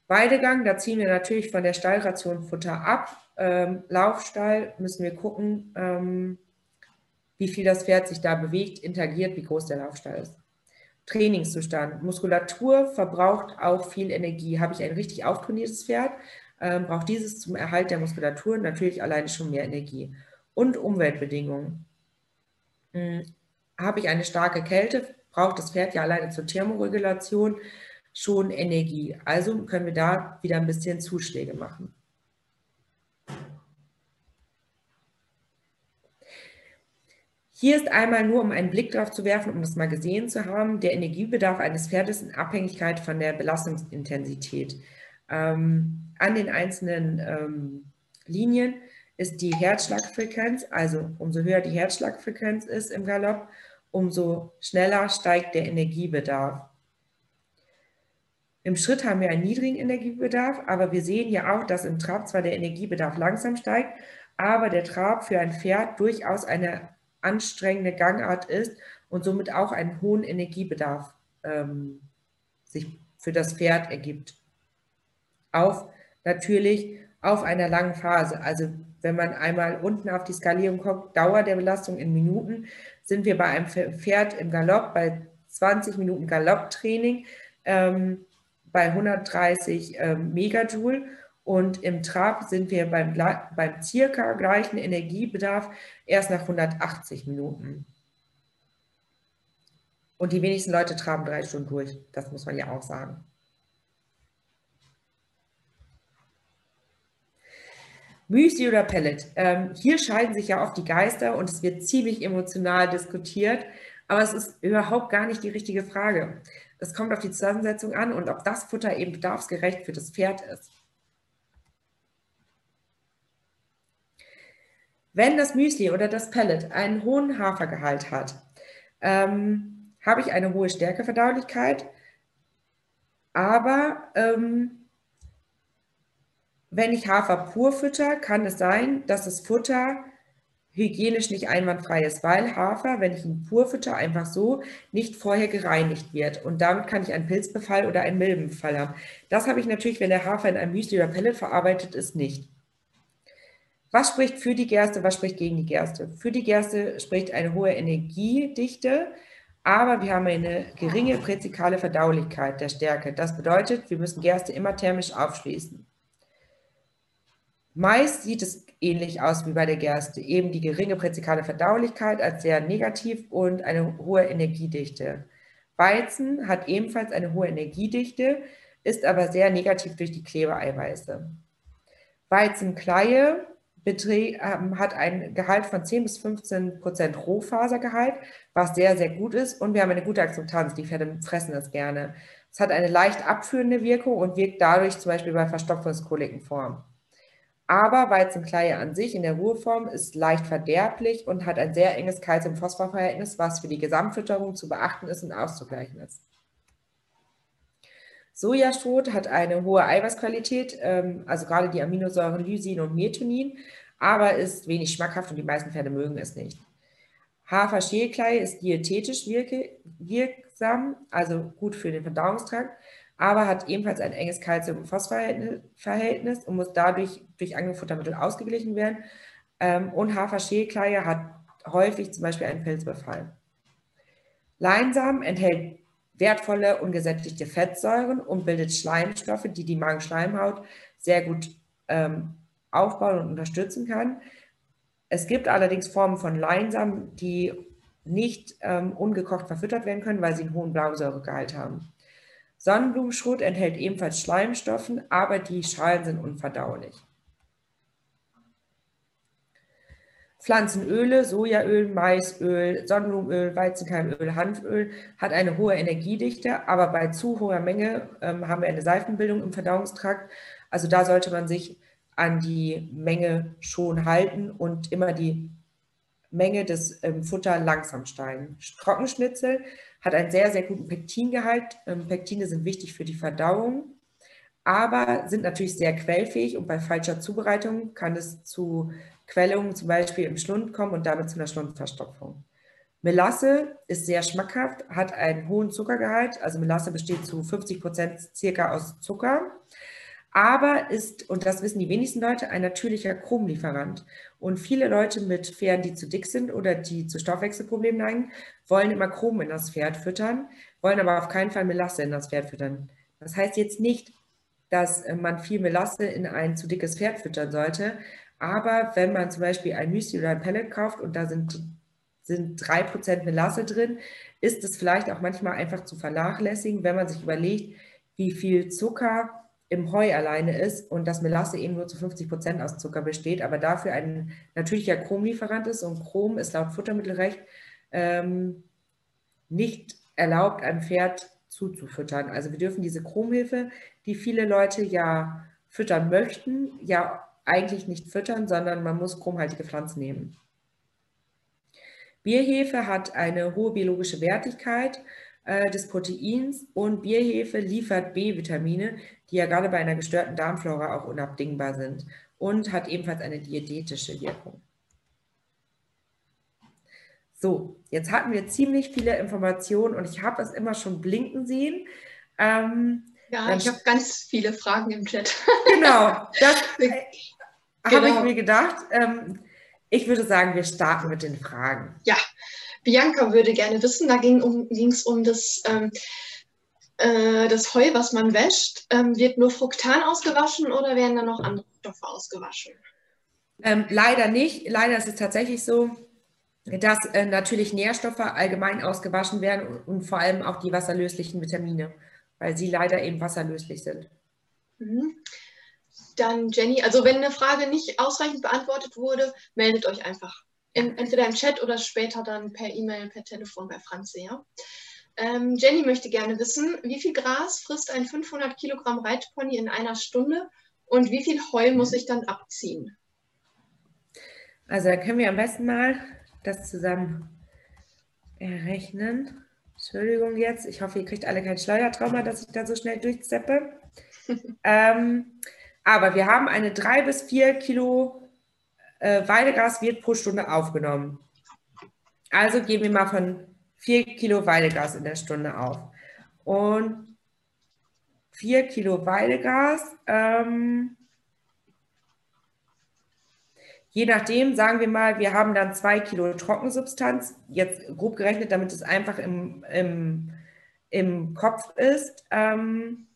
Weidegang, da ziehen wir natürlich von der Stallration Futter ab. Ähm, Laufstall müssen wir gucken, ähm, wie viel das Pferd sich da bewegt, interagiert, wie groß der Laufstall ist. Trainingszustand. Muskulatur verbraucht auch viel Energie. Habe ich ein richtig auftrainiertes Pferd, ähm, braucht dieses zum Erhalt der Muskulatur natürlich alleine schon mehr Energie. Und Umweltbedingungen. Hm, habe ich eine starke Kälte, braucht das Pferd ja alleine zur Thermoregulation schon Energie. Also können wir da wieder ein bisschen Zuschläge machen. Hier ist einmal nur, um einen Blick darauf zu werfen, um das mal gesehen zu haben, der Energiebedarf eines Pferdes in Abhängigkeit von der Belastungsintensität. Ähm, an den einzelnen ähm, Linien ist die Herzschlagfrequenz, also umso höher die Herzschlagfrequenz ist im Galopp, umso schneller steigt der Energiebedarf. Im Schritt haben wir einen niedrigen Energiebedarf, aber wir sehen ja auch, dass im Trab zwar der Energiebedarf langsam steigt, aber der Trab für ein Pferd durchaus eine anstrengende Gangart ist und somit auch einen hohen Energiebedarf ähm, sich für das Pferd ergibt. Auf natürlich auf einer langen Phase. Also wenn man einmal unten auf die Skalierung kommt, Dauer der Belastung in Minuten, sind wir bei einem Pferd im Galopp bei 20 Minuten Galopptraining ähm, bei 130 ähm, Megajoule und im Trab sind wir beim, beim circa gleichen Energiebedarf erst nach 180 Minuten. Und die wenigsten Leute traben drei Stunden durch. Das muss man ja auch sagen. Müsli oder Pellet. Ähm, hier scheiden sich ja oft die Geister und es wird ziemlich emotional diskutiert. Aber es ist überhaupt gar nicht die richtige Frage. Es kommt auf die Zusammensetzung an und ob das Futter eben bedarfsgerecht für das Pferd ist. Wenn das Müsli oder das Pellet einen hohen Hafergehalt hat, ähm, habe ich eine hohe Stärkeverdaulichkeit, aber ähm, wenn ich Hafer pur fütter, kann es sein, dass das Futter hygienisch nicht einwandfrei ist, weil Hafer, wenn ich ihn pur fütter, einfach so nicht vorher gereinigt wird. Und damit kann ich einen Pilzbefall oder einen Milbenbefall haben. Das habe ich natürlich, wenn der Hafer in einem Müsli oder Pellet verarbeitet ist, nicht. Was spricht für die Gerste, was spricht gegen die Gerste? Für die Gerste spricht eine hohe Energiedichte, aber wir haben eine geringe präzikale Verdaulichkeit der Stärke. Das bedeutet, wir müssen Gerste immer thermisch aufschließen. Meist sieht es ähnlich aus wie bei der Gerste, eben die geringe präzikale Verdaulichkeit als sehr negativ und eine hohe Energiedichte. Weizen hat ebenfalls eine hohe Energiedichte, ist aber sehr negativ durch die Klebeeiweiße. Weizenkleie ähm, hat ein Gehalt von 10 bis 15 Prozent Rohfasergehalt, was sehr, sehr gut ist. Und wir haben eine gute Akzeptanz. Die Pferde fressen das gerne. Es hat eine leicht abführende Wirkung und wirkt dadurch zum Beispiel bei Verstopfungskoliken vor. Aber Weizenkleie an sich in der Ruheform ist leicht verderblich und hat ein sehr enges Calcium-Phosphor-Verhältnis, was für die Gesamtfütterung zu beachten ist und auszugleichen ist. Sojastroh hat eine hohe Eiweißqualität, ähm, also gerade die Aminosäuren Lysin und Methionin, aber ist wenig schmackhaft und die meisten Pferde mögen es nicht. Hafer-Schälkleie ist diätetisch wirksam, also gut für den Verdauungstrakt aber hat ebenfalls ein enges Calcium-Phosphor-Verhältnis und muss dadurch durch Angefuttermittel ausgeglichen werden. Ähm, und Hafer-Schälkleie hat häufig zum Beispiel einen Pilzbefall. Leinsamen enthält wertvolle ungesättigte Fettsäuren und bildet Schleimstoffe, die die Magenschleimhaut sehr gut ähm, aufbauen und unterstützen kann. Es gibt allerdings Formen von Leinsamen, die nicht ähm, ungekocht verfüttert werden können, weil sie einen hohen Blausäuregehalt haben. Sonnenblumenschrot enthält ebenfalls Schleimstoffen, aber die Schalen sind unverdaulich. Pflanzenöle, Sojaöl, Maisöl, Sonnenblumenöl, Weizenkeimöl, Hanföl hat eine hohe Energiedichte, aber bei zu hoher Menge ähm, haben wir eine Seifenbildung im Verdauungstrakt. Also da sollte man sich an die Menge schon halten und immer die Menge des ähm, Futter langsam steigen. Trockenschnitzel hat einen sehr, sehr guten Pektingehalt. Ähm, Pektine sind wichtig für die Verdauung, aber sind natürlich sehr quellfähig und bei falscher Zubereitung kann es zu Quellungen zum Beispiel im Schlund kommen und damit zu einer Schlundverstopfung. Melasse ist sehr schmackhaft, hat einen hohen Zuckergehalt. Also Melasse besteht zu 50 Prozent circa aus Zucker aber ist, und das wissen die wenigsten Leute, ein natürlicher Chromlieferant. Und viele Leute mit Pferden, die zu dick sind oder die zu Stoffwechselproblemen neigen, wollen immer Chrom in das Pferd füttern, wollen aber auf keinen Fall Melasse in das Pferd füttern. Das heißt jetzt nicht, dass äh, man viel Melasse in ein zu dickes Pferd füttern sollte, aber wenn man zum Beispiel ein Müsli oder ein Pellet kauft und da sind, sind 3% Melasse drin, ist es vielleicht auch manchmal einfach zu vernachlässigen, wenn man sich überlegt, wie viel Zucker im Heu alleine ist und dass Melasse eben nur zu 50 Prozent aus Zucker besteht, aber dafür ein natürlicher Chromlieferant ist und Chrom ist laut Futtermittelrecht ähm, nicht erlaubt, einem Pferd zuzufüttern. Also wir dürfen diese Chromhilfe, die viele Leute ja füttern möchten, ja eigentlich nicht füttern, sondern man muss chromhaltige Pflanzen nehmen. Bierhefe hat eine hohe biologische Wertigkeit äh, des Proteins und Bierhefe liefert B-Vitamine, die ja gerade bei einer gestörten Darmflora auch unabdingbar sind und hat ebenfalls eine diätetische Wirkung. So, jetzt hatten wir ziemlich viele Informationen und ich habe es immer schon blinken sehen. Ähm, ja, ich habe ganz viele Fragen im Chat. Genau, das äh, genau. habe ich mir gedacht. Ähm, ich würde sagen, wir starten mit den Fragen. Ja, Bianca würde gerne wissen, da ging es um, um das, ähm, äh, das Heu, was man wäscht. Ähm, wird nur Fruktan ausgewaschen oder werden da noch andere Stoffe ausgewaschen? Ähm, leider nicht. Leider ist es tatsächlich so, dass äh, natürlich Nährstoffe allgemein ausgewaschen werden und, und, vor allem auch die wasserlöslichen Vitamine, weil sie leider eben wasserlöslich sind. Mhm. Dann Jenny, also wenn eine Frage nicht ausreichend beantwortet wurde, meldet euch einfach in, entweder im Chat oder später dann per E-Mail, per Telefon bei Franzi. Ja? Ähm, Jenny möchte gerne wissen, wie viel Gras frisst ein 500 Kilogramm Reitpony in einer Stunde und wie viel Heu muss ich dann abziehen? Also da können wir am besten mal das zusammen errechnen. Entschuldigung jetzt, ich hoffe, ihr kriegt alle kein Schleudertrauma, dass ich da so schnell durchzeppe. ähm, aber wir haben eine drei bis vier Kilo äh, Weidegras wird pro Stunde aufgenommen. Also gehen wir mal von 4 Kilo Weidegas in der Stunde auf. Und 4 Kilo Weidegas, ähm, je nachdem, sagen wir mal, wir haben dann 2 Kilo Trockensubstanz, jetzt grob gerechnet, damit es einfach im, im, im Kopf ist. Ähm,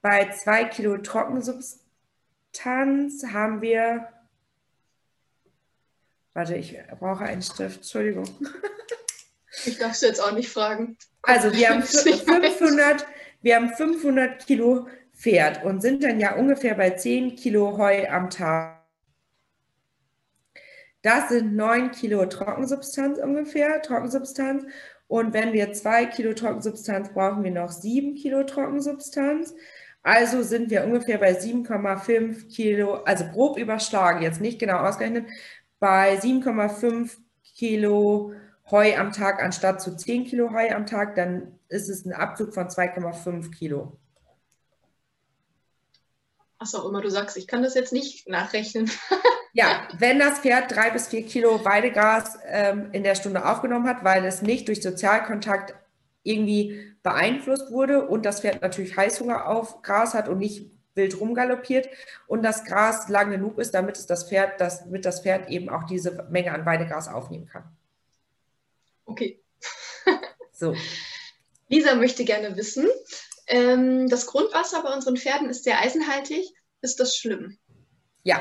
bei 2 Kilo Trockensubstanz haben wir, warte, ich brauche einen Stift, Entschuldigung. Ich darf es jetzt auch nicht fragen. Also wir haben 500, wir haben 500 Kilo Pferd und sind dann ja ungefähr bei 10 Kilo Heu am Tag. Das sind 9 Kilo Trockensubstanz ungefähr, Trockensubstanz. Und wenn wir 2 Kilo Trockensubstanz brauchen wir noch 7 Kilo Trockensubstanz. Also sind wir ungefähr bei 7,5 Kilo, also grob überschlagen, jetzt nicht genau ausgerechnet, bei 7,5 Kilo Heu am Tag anstatt zu 10 Kilo Heu am Tag, dann ist es ein Abzug von 2,5 Kilo. Was auch immer du sagst, ich kann das jetzt nicht nachrechnen. ja, wenn das Pferd drei bis vier Kilo Weidegras ähm, in der Stunde aufgenommen hat, weil es nicht durch Sozialkontakt irgendwie beeinflusst wurde und das Pferd natürlich Heißhunger auf Gras hat und nicht wild rumgaloppiert und das Gras lang genug ist, damit es das Pferd, damit das Pferd eben auch diese Menge an Weidegras aufnehmen kann. Okay. so. Lisa möchte gerne wissen, ähm, das Grundwasser bei unseren Pferden ist sehr eisenhaltig. Ist das schlimm? Ja.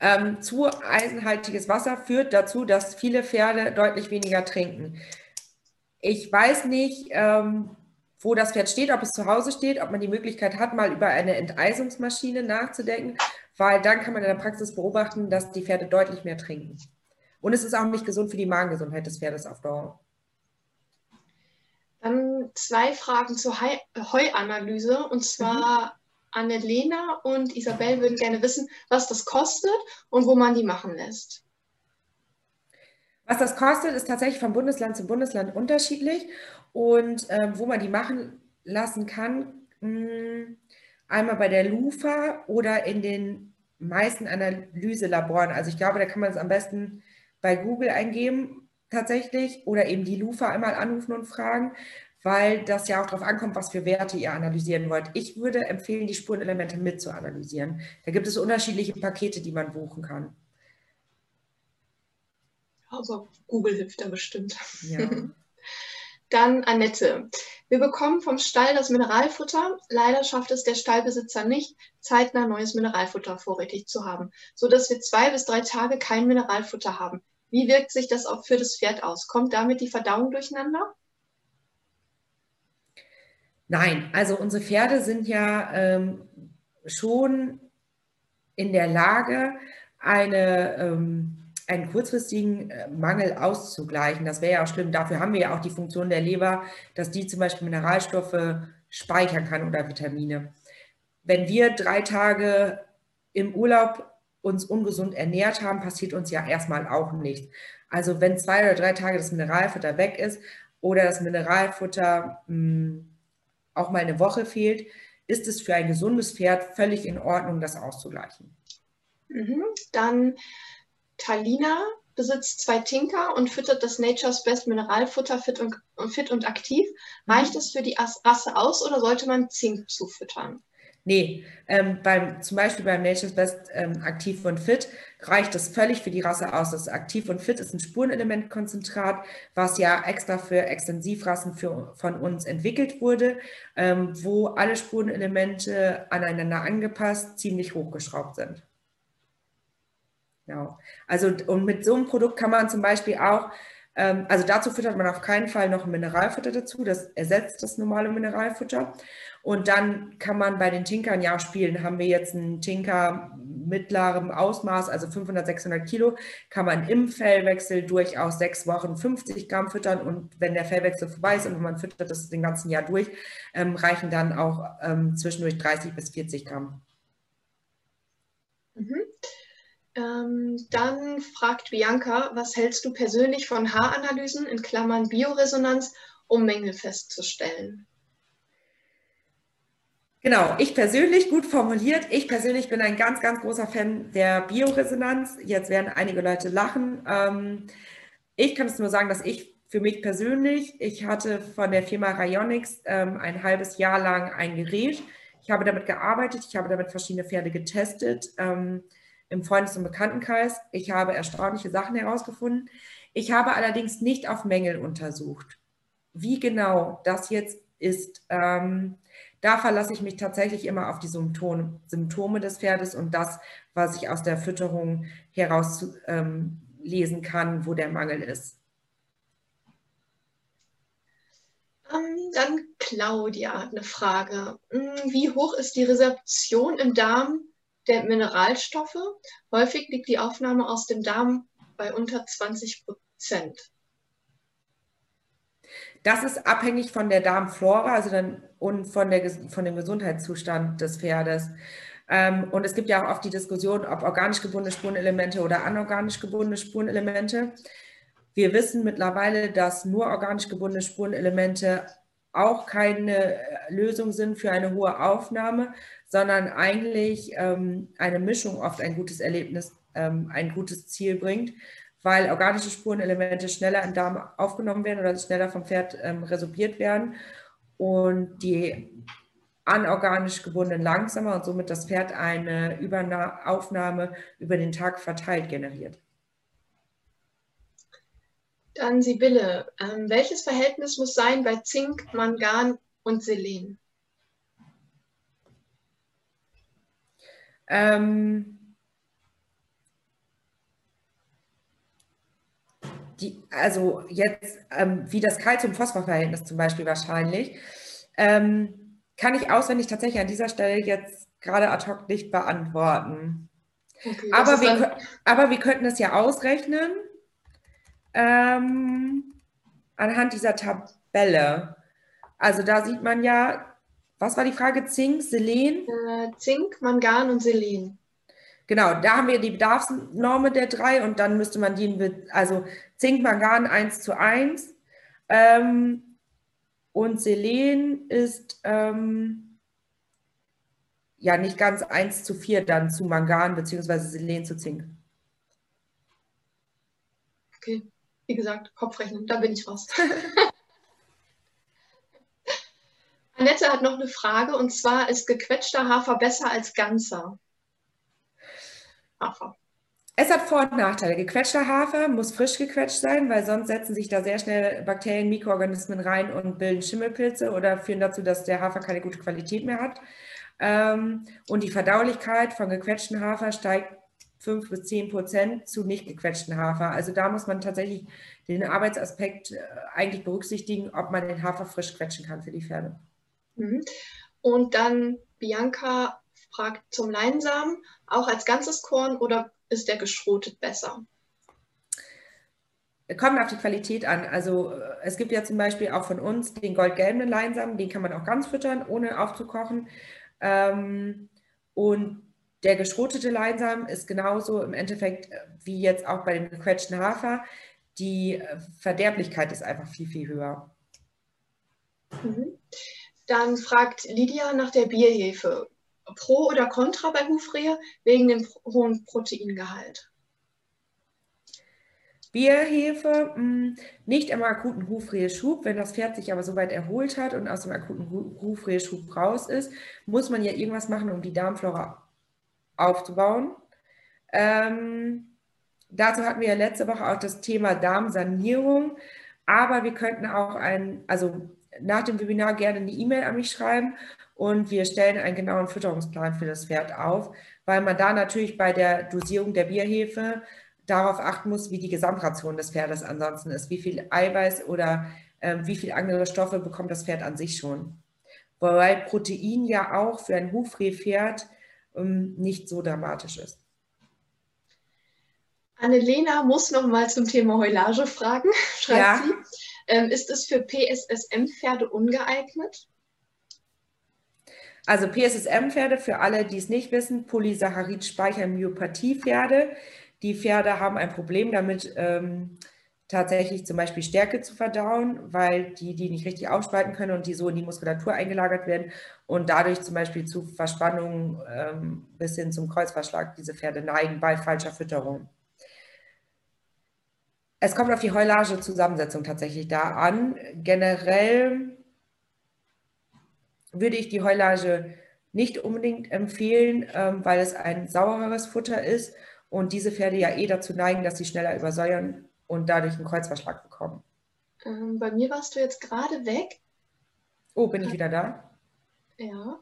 Ähm, zu eisenhaltiges Wasser führt dazu, dass viele Pferde deutlich weniger trinken. Ich weiß nicht, ähm, wo das Pferd steht, ob es zu Hause steht, ob man die Möglichkeit hat, mal über eine Enteisungsmaschine nachzudenken, weil dann kann man in der Praxis beobachten, dass die Pferde deutlich mehr trinken. Und es ist auch nicht gesund für die Magengesundheit des Pferdes auf Dauer. Dann zwei Fragen zur Heuanalyse. Und zwar mhm. Annelena und Isabel würden gerne wissen, was das kostet und wo man die machen lässt. Was das kostet, ist tatsächlich von Bundesland zu Bundesland unterschiedlich. Und ähm, wo man die machen lassen kann, mh, hm, einmal bei der LUFA oder in den meisten Analyselaboren. Also ich glaube, da kann man es am besten bei Google eingeben tatsächlich oder eben die Lufa einmal anrufen und fragen, weil das ja auch darauf ankommt, was für Werte ihr analysieren wollt. Ich würde empfehlen, die Spurenelemente mit zu analysieren. Da gibt es unterschiedliche Pakete, die man buchen kann. Also Google hilft da bestimmt. Ja. Dann Annette. Wir bekommen vom Stall das Mineralfutter. Leider schafft es der Stallbesitzer nicht, zeitnah neues Mineralfutter vorrätig zu haben, sodass wir zwei bis drei Tage kein Mineralfutter haben. Wie wirkt sich das auch für das Pferd aus? Kommt damit die Verdauung durcheinander? Nein, also unsere Pferde sind ja ähm, schon in der Lage, eine, ähm, einen kurzfristigen äh, Mangel auszugleichen. Das wäre ja auch schlimm. Dafür haben wir ja auch die Funktion der Leber, dass die zum Beispiel Mineralstoffe speichern kann oder Vitamine. Wenn wir drei Tage im Urlaub uns ungesund ernährt haben, passiert uns ja erstmal auch nichts. Also wenn zwei oder drei Tage das Mineralfutter weg ist oder das Mineralfutter mh, hm, auch mal eine Woche fehlt, ist es für ein gesundes Pferd völlig in Ordnung, das auszugleichen. Mhm. Dann Talina besitzt zwei Tinker und füttert das Nature's Best Mineralfutter fit und, fit und aktiv. Reicht es für die Rasse aus oder sollte man Zink zufüttern? Nee, ähm, beim, zum Beispiel beim Nature's Best ähm, Aktiv und Fit reicht es völlig für die Rasse aus. Das Aktiv und Fit ist ein Spurenelementkonzentrat, was ja extra für Extensivrassen für, von uns entwickelt wurde, ähm, wo alle Spurenelemente aneinander angepasst ziemlich hochgeschraubt sind. Genau. Also und mit so einem Produkt kann man zum Beispiel auch ähm, also dazu füttert man auf keinen Fall noch Mineralfutter dazu. Das ersetzt das normale Mineralfutter. Und dann kann man bei den Tinkern ja spielen. Haben wir jetzt einen Tinker mittlerem Ausmaß, also 500, 600 Kilo, kann man im Fellwechsel durchaus sechs Wochen 50 Gramm füttern. Und wenn der Fellwechsel vorbei ist und man füttert das den ganzen Jahr durch, ähm, reichen dann auch ähm, zwischendurch 30 bis 40 Gramm. Mhm. Ähm, dann fragt Bianca, was hältst du persönlich von Haaranalysen in Klammern Bioresonanz, um Mängel festzustellen? Genau, ich persönlich, gut formuliert, ich persönlich bin ein ganz, ganz großer Fan der Bioresonanz. Jetzt werden einige Leute lachen. Ähm, ich kann es nur sagen, dass ich für mich persönlich, ich hatte von der Firma Rayonics ähm, ein halbes Jahr lang ein Gerät. Ich habe damit gearbeitet, ich habe damit verschiedene Pferde getestet ähm, im Freundes- und Bekanntenkreis. Ich habe erstaunliche Sachen herausgefunden. Ich habe allerdings nicht auf Mängel untersucht. Wie genau das jetzt ist, ähm, da verlasse ich mich tatsächlich immer auf die Symptome, Symptome des Pferdes und das, was ich aus der Fütterung heraus ähm, kann, wo der Mangel ist. Ähm, dann Claudia hat eine Frage. Hm, wie hoch ist die Resorption im Darm der Mineralstoffe? Häufig liegt die Aufnahme aus dem Darm bei unter 20 Prozent. Das ist abhängig von der Darmflora also dann, und von, der, von dem Gesundheitszustand des Pferdes. Ähm, und es gibt ja auch oft die Diskussion, ob organisch gebundene Spurenelemente oder anorganisch gebundene Spurenelemente. Wir wissen mittlerweile, dass nur organisch gebundene Spurenelemente auch keine Lösung sind für eine hohe Aufnahme, sondern eigentlich ähm, eine Mischung oft ein gutes Erlebnis, ähm, ein gutes Ziel bringt weil organische Spurenelemente schneller im Darm aufgenommen werden oder schneller vom Pferd ähm, resorbiert werden und die anorganisch gebundenen langsamer und somit das Pferd eine Überna Aufnahme über den Tag verteilt generiert. Dann Sibylle, ähm, welches Verhältnis muss sein bei Zink, Mangan und Selen? Ähm, die, also jetzt ähm, wie das Calcium-Phosphor-Verhältnis zum Beispiel wahrscheinlich, ähm, kann ich auswendig tatsächlich an dieser Stelle jetzt gerade ad hoc nicht beantworten. Okay, aber, wir, aber wir könnten es ja ausrechnen ähm, anhand dieser Tabelle. Also da sieht man ja, was war die Frage? Zink, Selen? Äh, Zink, Mangan und Selen. Genau, da haben wir die Bedarfsnorme der drei und dann müsste man die, also Zink, Mangan 1 zu 1 ähm, und Selen ist ähm, ja nicht ganz 1 zu 4 dann zu Mangan beziehungsweise Selen zu Zink. Okay, wie gesagt, Kopfrechnen, da bin ich raus. Annette hat noch eine Frage und zwar ist gequetschter Hafer besser als ganzer? Hafer? Es hat Vor- und Nachteile. Gequetschter Hafer muss frisch gequetscht sein, weil sonst setzen sich da sehr schnell Bakterien, Mikroorganismen rein und bilden Schimmelpilze oder führen dazu, dass der Hafer keine gute Qualität mehr hat. Ähm, und die Verdaulichkeit von gequetschten Hafer steigt 5 bis 10 Prozent zu nicht gequetschten Hafer. Also da muss man tatsächlich den Arbeitsaspekt äh, eigentlich berücksichtigen, ob man den Hafer frisch quetschen kann für die Pferde. Mhm. Und dann Bianca fragt zum Leinsamen, auch als ganzes Korn oder ist der geschrotet besser? Kommt auf die Qualität an. Also äh, es gibt ja zum Beispiel auch von uns den goldgelben Leinsamen, den kann man auch ganz füttern, ohne aufzukochen. Ähm, und der geschrotete Leinsamen ist genauso im Endeffekt äh, wie jetzt auch bei dem gequetschten Hafer. Die äh, Verderblichkeit ist einfach viel, viel höher. Mhm. Dann fragt Lydia nach der Bierhefe pro oder contra bei Hufrehe wegen dem hohen Proteingehalt? Bierhefe, hm, nicht im akuten Hufreheschub. Wenn das Pferd sich aber soweit erholt hat und aus dem akuten Hufreheschub raus ist, muss man ja irgendwas machen, um die Darmflora aufzubauen. Ähm, dazu hatten wir ja letzte Woche auch das Thema Darmsanierung. Aber wir könnten auch ein, also nach dem Webinar gerne eine E-Mail an mich schreiben und wir stellen einen genauen Fütterungsplan für das Pferd auf, weil man da natürlich bei der Dosierung der Bierhefe darauf achten muss, wie die Gesamtration des Pferdes ansonsten ist, wie viel Eiweiß oder äh, wie viel andere Stoffe bekommt das Pferd an sich schon. wobei Protein ja auch für ein Hufrehpferd nicht so dramatisch ist. Annelena muss noch mal zum Thema Heulage fragen, schreibt ja. sie. Ähm, ist es für PSSM-Pferde ungeeignet? Also PSSM-Pferde, für alle, die es nicht wissen, Polysaccharid-Speichermyopathie-Pferde. Die Pferde haben ein Problem damit, ähm, tatsächlich zum Beispiel Stärke zu verdauen, weil die die nicht richtig aufspalten können und die so in die Muskulatur eingelagert werden und dadurch zum Beispiel zu Verspannungen ähm, bis hin zum Kreuzverschlag diese Pferde neigen bei falscher Fütterung. Es kommt auf die Heulage-Zusammensetzung tatsächlich da an. Generell würde ich die Heulage nicht unbedingt empfehlen, ähm, weil es ein saureres Futter ist und diese Pferde ja eh dazu neigen, dass sie schneller übersäuern und dadurch einen Kreuzverschlag bekommen. Ähm, bei mir warst du jetzt gerade weg. Oh, bin ich wieder da? Ja.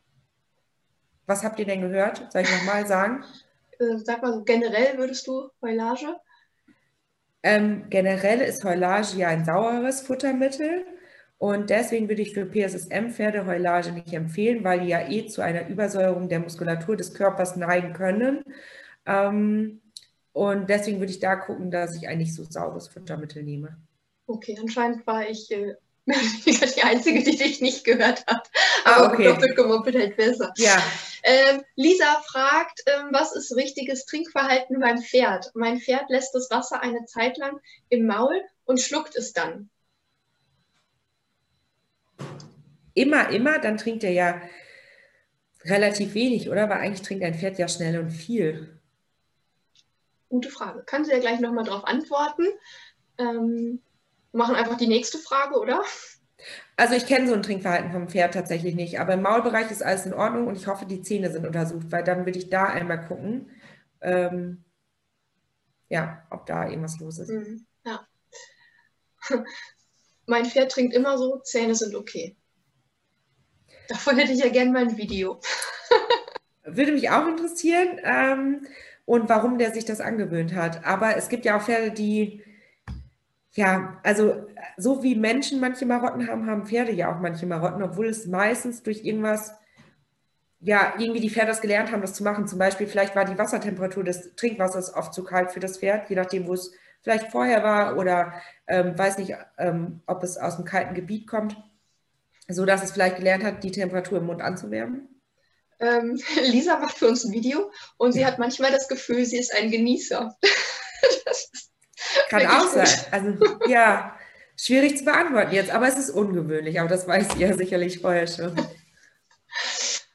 Was habt ihr denn gehört? Soll ich nochmal sagen? Äh, sag mal so, generell würdest du Heulage? Ähm, generell ist Heulage ja ein saueres Futtermittel und deswegen würde ich für PSSM-Pferde Heulage nicht empfehlen, weil die ja eh zu einer Übersäuerung der Muskulatur des Körpers neigen können. Ähm, und deswegen würde ich da gucken, dass ich ein nicht so saures Futtermittel nehme. Okay, anscheinend war ich äh, die Einzige, die dich nicht gehört hat. Ah, Aber ah, okay. doppelt gemoppelt halt besser. Ja. Ähm, Lisa fragt, ähm, was ist richtiges Trinkverhalten beim Pferd? Mein Pferd lässt das Wasser eine Zeit lang im Maul und schluckt es dann. immer, immer, dann trinkt er ja relativ wenig, oder? Weil eigentlich trinkt ein Pferd ja schnell und viel. Gute Frage. Kannst du ja gleich nochmal darauf antworten. Ähm, machen einfach die nächste Frage, oder? Also ich kenne so ein Trinkverhalten vom Pferd tatsächlich nicht, aber im Maulbereich ist alles in Ordnung und ich hoffe, die Zähne sind untersucht, weil dann würde ich da einmal gucken, ähm, ja, ob da irgendwas los ist. Mhm, ja. mein Pferd trinkt immer so, Zähne sind okay. Davon hätte ich ja gerne mal ein Video. Würde mich auch interessieren ähm, und warum der sich das angewöhnt hat. Aber es gibt ja auch Pferde, die, ja, also so wie Menschen manche Marotten haben, haben Pferde ja auch manche Marotten, obwohl es meistens durch irgendwas, ja, irgendwie die Pferde das gelernt haben, das zu machen. Zum Beispiel, vielleicht war die Wassertemperatur des Trinkwassers oft zu kalt für das Pferd, je nachdem, wo es vielleicht vorher war oder ähm, weiß nicht, ähm, ob es aus einem kalten Gebiet kommt so dass es vielleicht gelernt hat, die Temperatur im Mund anzuwärmen? Ähm, Lisa macht für uns ein Video und sie hat manchmal das Gefühl, sie ist ein Genießer. Kann auch sein. Also ja, schwierig zu beantworten jetzt, aber es ist ungewöhnlich, aber das weiß ihr sicherlich vorher schon.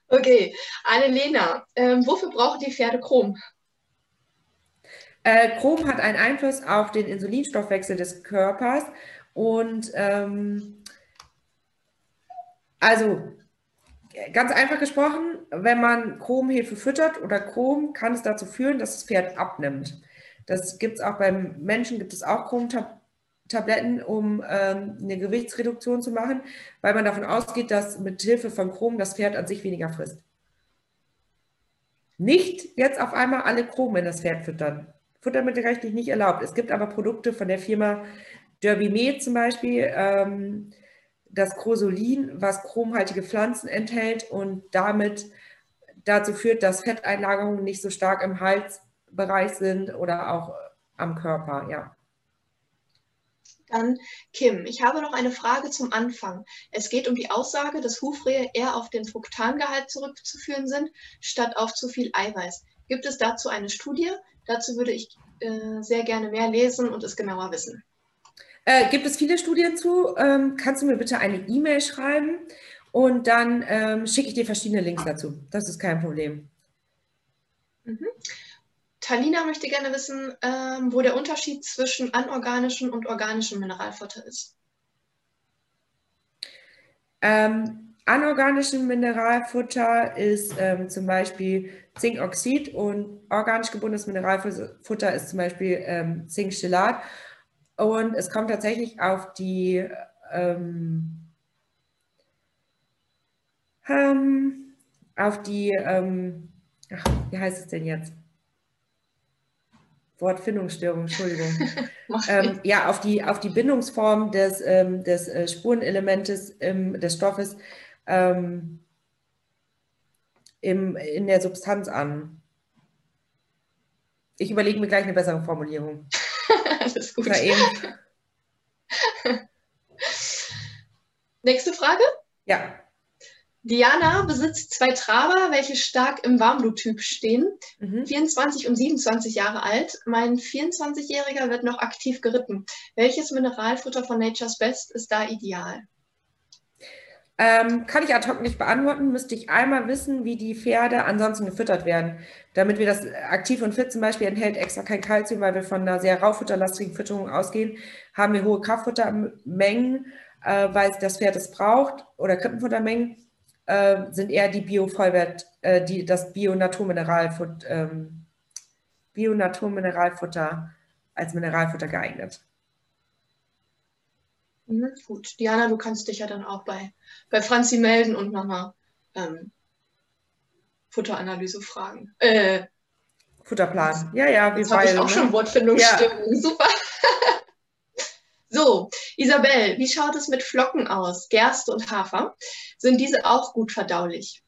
Okay, Annelena, ähm, wofür brauchen die Pferde Chrom? Äh, Chrom hat einen Einfluss auf den Insulinstoffwechsel des Körpers und ähm, also ganz einfach gesprochen, wenn man Chromhefe füttert oder Chrom, kann es dazu führen, dass das Pferd abnimmt. Das gibt es auch beim Menschen, gibt es auch Chromtabletten, um ähm, eine Gewichtsreduktion zu machen, weil man davon ausgeht, dass mit Hilfe von Chrom das Pferd an sich weniger frisst. Nicht jetzt auf einmal alle Chrom in das Pferd füttern. Futtermittelrechtlich nicht erlaubt. Es gibt aber Produkte von der Firma Derby Med zum Beispiel, ähm, das Chrosolin, was chromhaltige Pflanzen enthält und damit dazu führt, dass Fetteinlagerungen nicht so stark im Halsbereich sind oder auch am Körper, ja. Dann Kim, ich habe noch eine Frage zum Anfang. Es geht um die Aussage, dass Hufrehe eher auf den Fruktangehalt zurückzuführen sind, statt auf zu viel Eiweiß. Gibt es dazu eine Studie? Dazu würde ich äh, sehr gerne mehr lesen und es genauer wissen. Äh, gibt es viele Studien zu? Ähm, kannst du mir bitte eine E-Mail schreiben und dann ähm, schicke ich dir verschiedene Links dazu. Das ist kein Problem. Mhm. Talina möchte gerne wissen, ähm, wo der Unterschied zwischen anorganischem und organischem Mineralfutter ist. Ähm, anorganisches Mineralfutter ist ähm, zum Beispiel Zinkoxid und organisch gebundenes Mineralfutter ist zum Beispiel ähm, Zinkchelat. Und es kommt tatsächlich auf die ähm, ähm, auf die, ähm, ach, wie heißt es denn jetzt? Wortfindungsstörung, Entschuldigung. ähm, ja, auf die, auf die Bindungsform des, ähm, des äh, Spurenelementes des Stoffes im, in der Substanz an. Ich überlege mir gleich eine bessere Formulierung. Alles gut. Nächste Frage? Ja. Diana besitzt zwei Traber, welche stark im Warmbluttyp stehen. Mhm. 24 und 27 Jahre alt. Mein 24-Jähriger wird noch aktiv geritten. Welches Mineralfutter von Nature's Best ist da ideal? Ähm, kann ich ad hoc nicht beantworten, müsste ich einmal wissen, wie die Pferde ansonsten gefüttert werden. Damit wir das aktiv und fit zum Beispiel enthält extra kein Kalzium, weil wir von einer sehr raufutterlastigen Fütterung ausgehen, haben wir hohe Kraftfuttermengen, äh, weil das Pferd es braucht, oder Krippenfuttermengen, äh, sind eher die Bio-Vollwert, äh, die, das Bio-Naturmineralfutter, ähm, Bio-Naturmineralfutter als Mineralfutter geeignet. Mhm, gut, Diana, du kannst dich ja dann auch bei, bei Franzi melden und einer ähm, Futteranalyse fragen. Äh, Futterplan. Ja, ja, wie habe ich auch ne? schon Wortfindungsstörungen. Ja. Super. so, Isabel, wie schaut es mit Flocken aus? Gerste und Hafer. Sind diese auch gut verdaulich?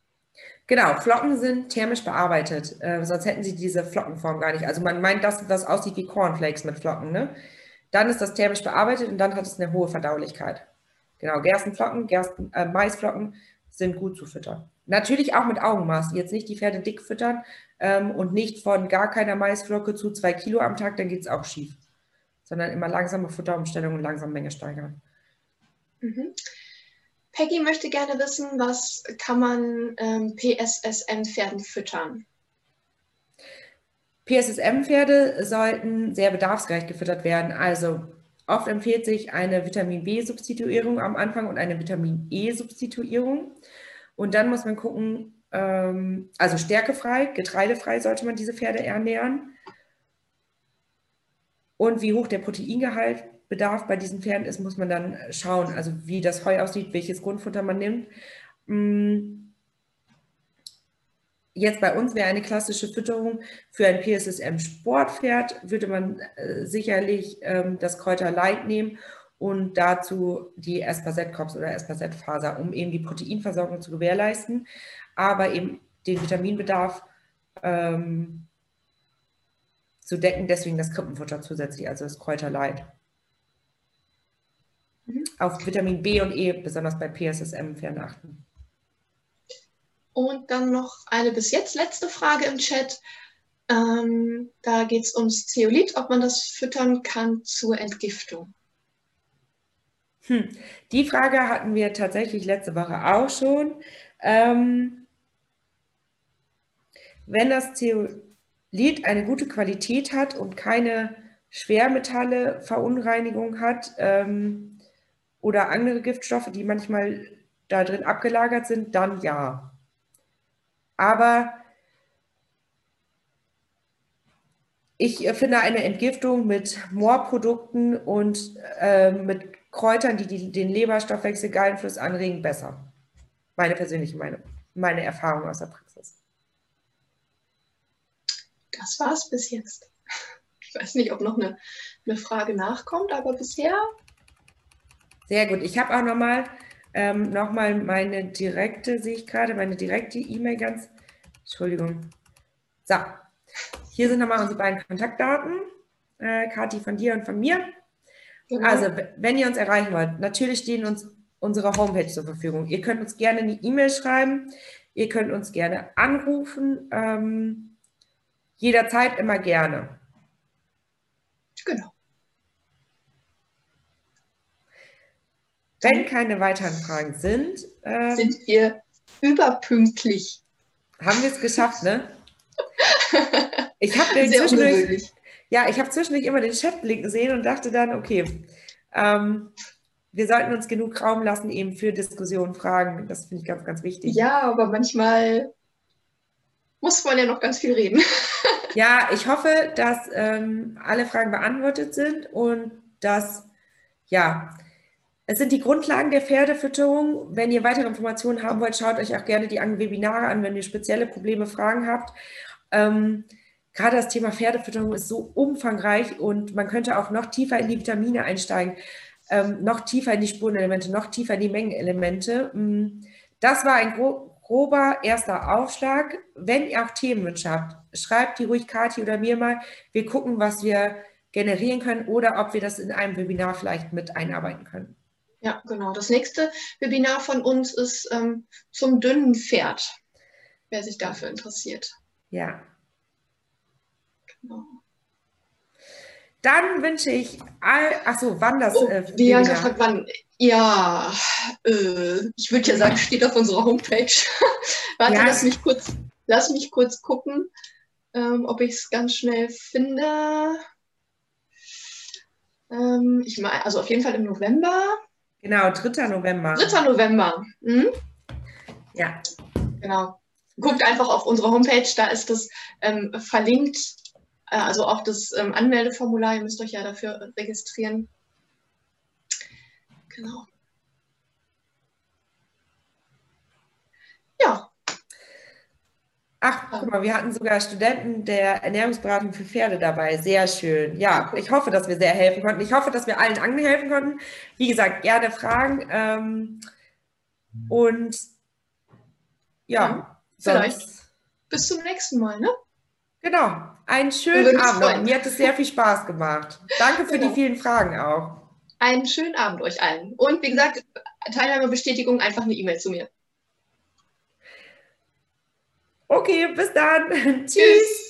Genau, Flocken sind thermisch bearbeitet. Äh, sonst hätten sie diese Flockenform gar nicht. Also man meint, dass das aussieht wie Cornflakes mit Flocken. Ne? Dann ist das thermisch bearbeitet und dann hat es eine hohe Verdaulichkeit. Genau, Gerstenflocken, Gersten, äh, Maisflocken sind gut zu füttern. Natürlich auch mit Augenmaß. Jetzt nicht die Pferde dick füttern ähm, und nicht von gar keiner Maisflocke zu zwei Kilo am Tag, dann geht es auch schief. Sondern immer langsame Futterumstellung und langsam Menge steigern. Mhm. Peggy möchte gerne wissen, was kann man ähm, PSSM-Pferden füttern? PSSM-Pferde sollten sehr bedarfsgerecht gefüttert werden. Also oft empfiehlt sich eine Vitamin B-Substituierung am Anfang und eine Vitamin E-Substituierung. Und dann muss man gucken, ähm, also stärkefrei, getreidefrei sollte man diese Pferde ernähren. Und wie hoch der Proteingehaltbedarf bei diesen Pferden ist, muss man dann schauen, also wie das Heu aussieht, welches Grundfutter man nimmt. Jetzt bei uns wäre eine klassische Fütterung für ein PSSM-Sportpferd, würde man äh, sicherlich ähm, das Kräuter Light nehmen und dazu die Espazet-Kops oder Espazet-Faser, um eben die Proteinversorgung zu gewährleisten, aber eben den Vitaminbedarf ähm, zu decken, deswegen das Krippenfutter zusätzlich, also das Kräuter Light. Mhm. Auf Vitamin B und E, besonders bei PSSM-Pferden achten. Und dann noch eine bis jetzt letzte Frage im Chat. Ähm, da geht es ums Zeolit, ob man das füttern kann zur Entgiftung. Hm. Die Frage hatten wir tatsächlich letzte Woche auch schon. Ähm, wenn das Zeolit eine gute Qualität hat und keine Schwermetalle, Verunreinigung hat ähm, oder andere Giftstoffe, die manchmal da drin abgelagert sind, dann ja. Aber ich finde eine Entgiftung mit Moorprodukten und äh, mit Kräutern, die, die den Leberstoffwechsel Gallenfluss anregen, besser. Meine persönliche Meinung, meine Erfahrung aus der Praxis. Das war's bis jetzt. Ich weiß nicht, ob noch eine, eine Frage nachkommt, aber bisher. Sehr gut. Ich habe auch nochmal ähm, Nochmal meine direkte, sehe ich gerade, meine direkte E-Mail ganz. Entschuldigung. So, hier sind nochmal unsere beiden Kontaktdaten. Äh, Kathi von dir und von mir. Genau. Also, wenn ihr uns erreichen wollt, natürlich stehen uns unsere Homepage zur Verfügung. Ihr könnt uns gerne eine E-Mail schreiben. Ihr könnt uns gerne anrufen. Ähm, jederzeit immer gerne. Genau. Wenn keine weiteren Fragen sind, äh, sind wir überpünktlich. Haben wir es geschafft, ne? Ich habe zwischendurch, ja, ich habe zwischendurch immer den Chat blinken gesehen und dachte dann, okay, ähm, wir sollten uns genug Raum lassen eben für Diskussionen, Fragen. Das finde ich ganz, ganz wichtig. Ja, aber manchmal muss man ja noch ganz viel reden. ja, ich hoffe, dass ähm, alle Fragen beantwortet sind und dass, ja, es sind die Grundlagen der Pferdefütterung. Wenn ihr weitere Informationen haben wollt, schaut euch auch gerne die Webinare an, wenn ihr spezielle Probleme, Fragen habt. Ähm, gerade das Thema Pferdefütterung ist so umfangreich und man könnte auch noch tiefer in die Vitamine einsteigen, ähm, noch tiefer in die Spurenelemente, noch tiefer in die Mengenelemente. Ähm, das war ein grober erster Aufschlag. Wenn ihr auch Themenwünsche habt, schreibt die ruhig Kathi oder mir mal. Wir gucken, was wir generieren können oder ob wir das in einem Webinar vielleicht mit einarbeiten können. Ja, genau. Das nächste Webinar von uns ist ähm, zum dünnen Pferd, wer sich dafür interessiert. Ja. Genau. Dann wünsche ich all, achso, wann das. Oh, äh, Bianca fragt, wann. Ja, äh, ich würde ja sagen, steht auf unserer Homepage. Warte, ja. lass mich kurz, lass mich kurz gucken, ähm, ob ich es ganz schnell finde. Ähm, ich meine, also auf jeden Fall im November. Genau, 3. November. 3. November. Mhm. Ja. Genau. Guckt einfach auf unsere Homepage, da ist das ähm, verlinkt. Äh, also auch das ähm, Anmeldeformular, ihr müsst euch ja dafür registrieren. Genau. Ja. Ach, guck mal, wir hatten sogar Studenten der Ernährungsberatung für Pferde dabei. Sehr schön. Ja, ich hoffe, dass wir sehr helfen konnten. Ich hoffe, dass wir allen anderen helfen konnten. Wie gesagt, gerne Fragen. Ähm, und ja, ja vielleicht bis zum nächsten Mal, ne? Genau. Einen schönen Abend. Mir hat es sehr viel Spaß gemacht. Danke für genau. die vielen Fragen auch. Einen schönen Abend euch allen. Und wie gesagt, Teilnahmebestätigung einfach eine E-Mail zu mir. Okay, bis dann. Tschüss.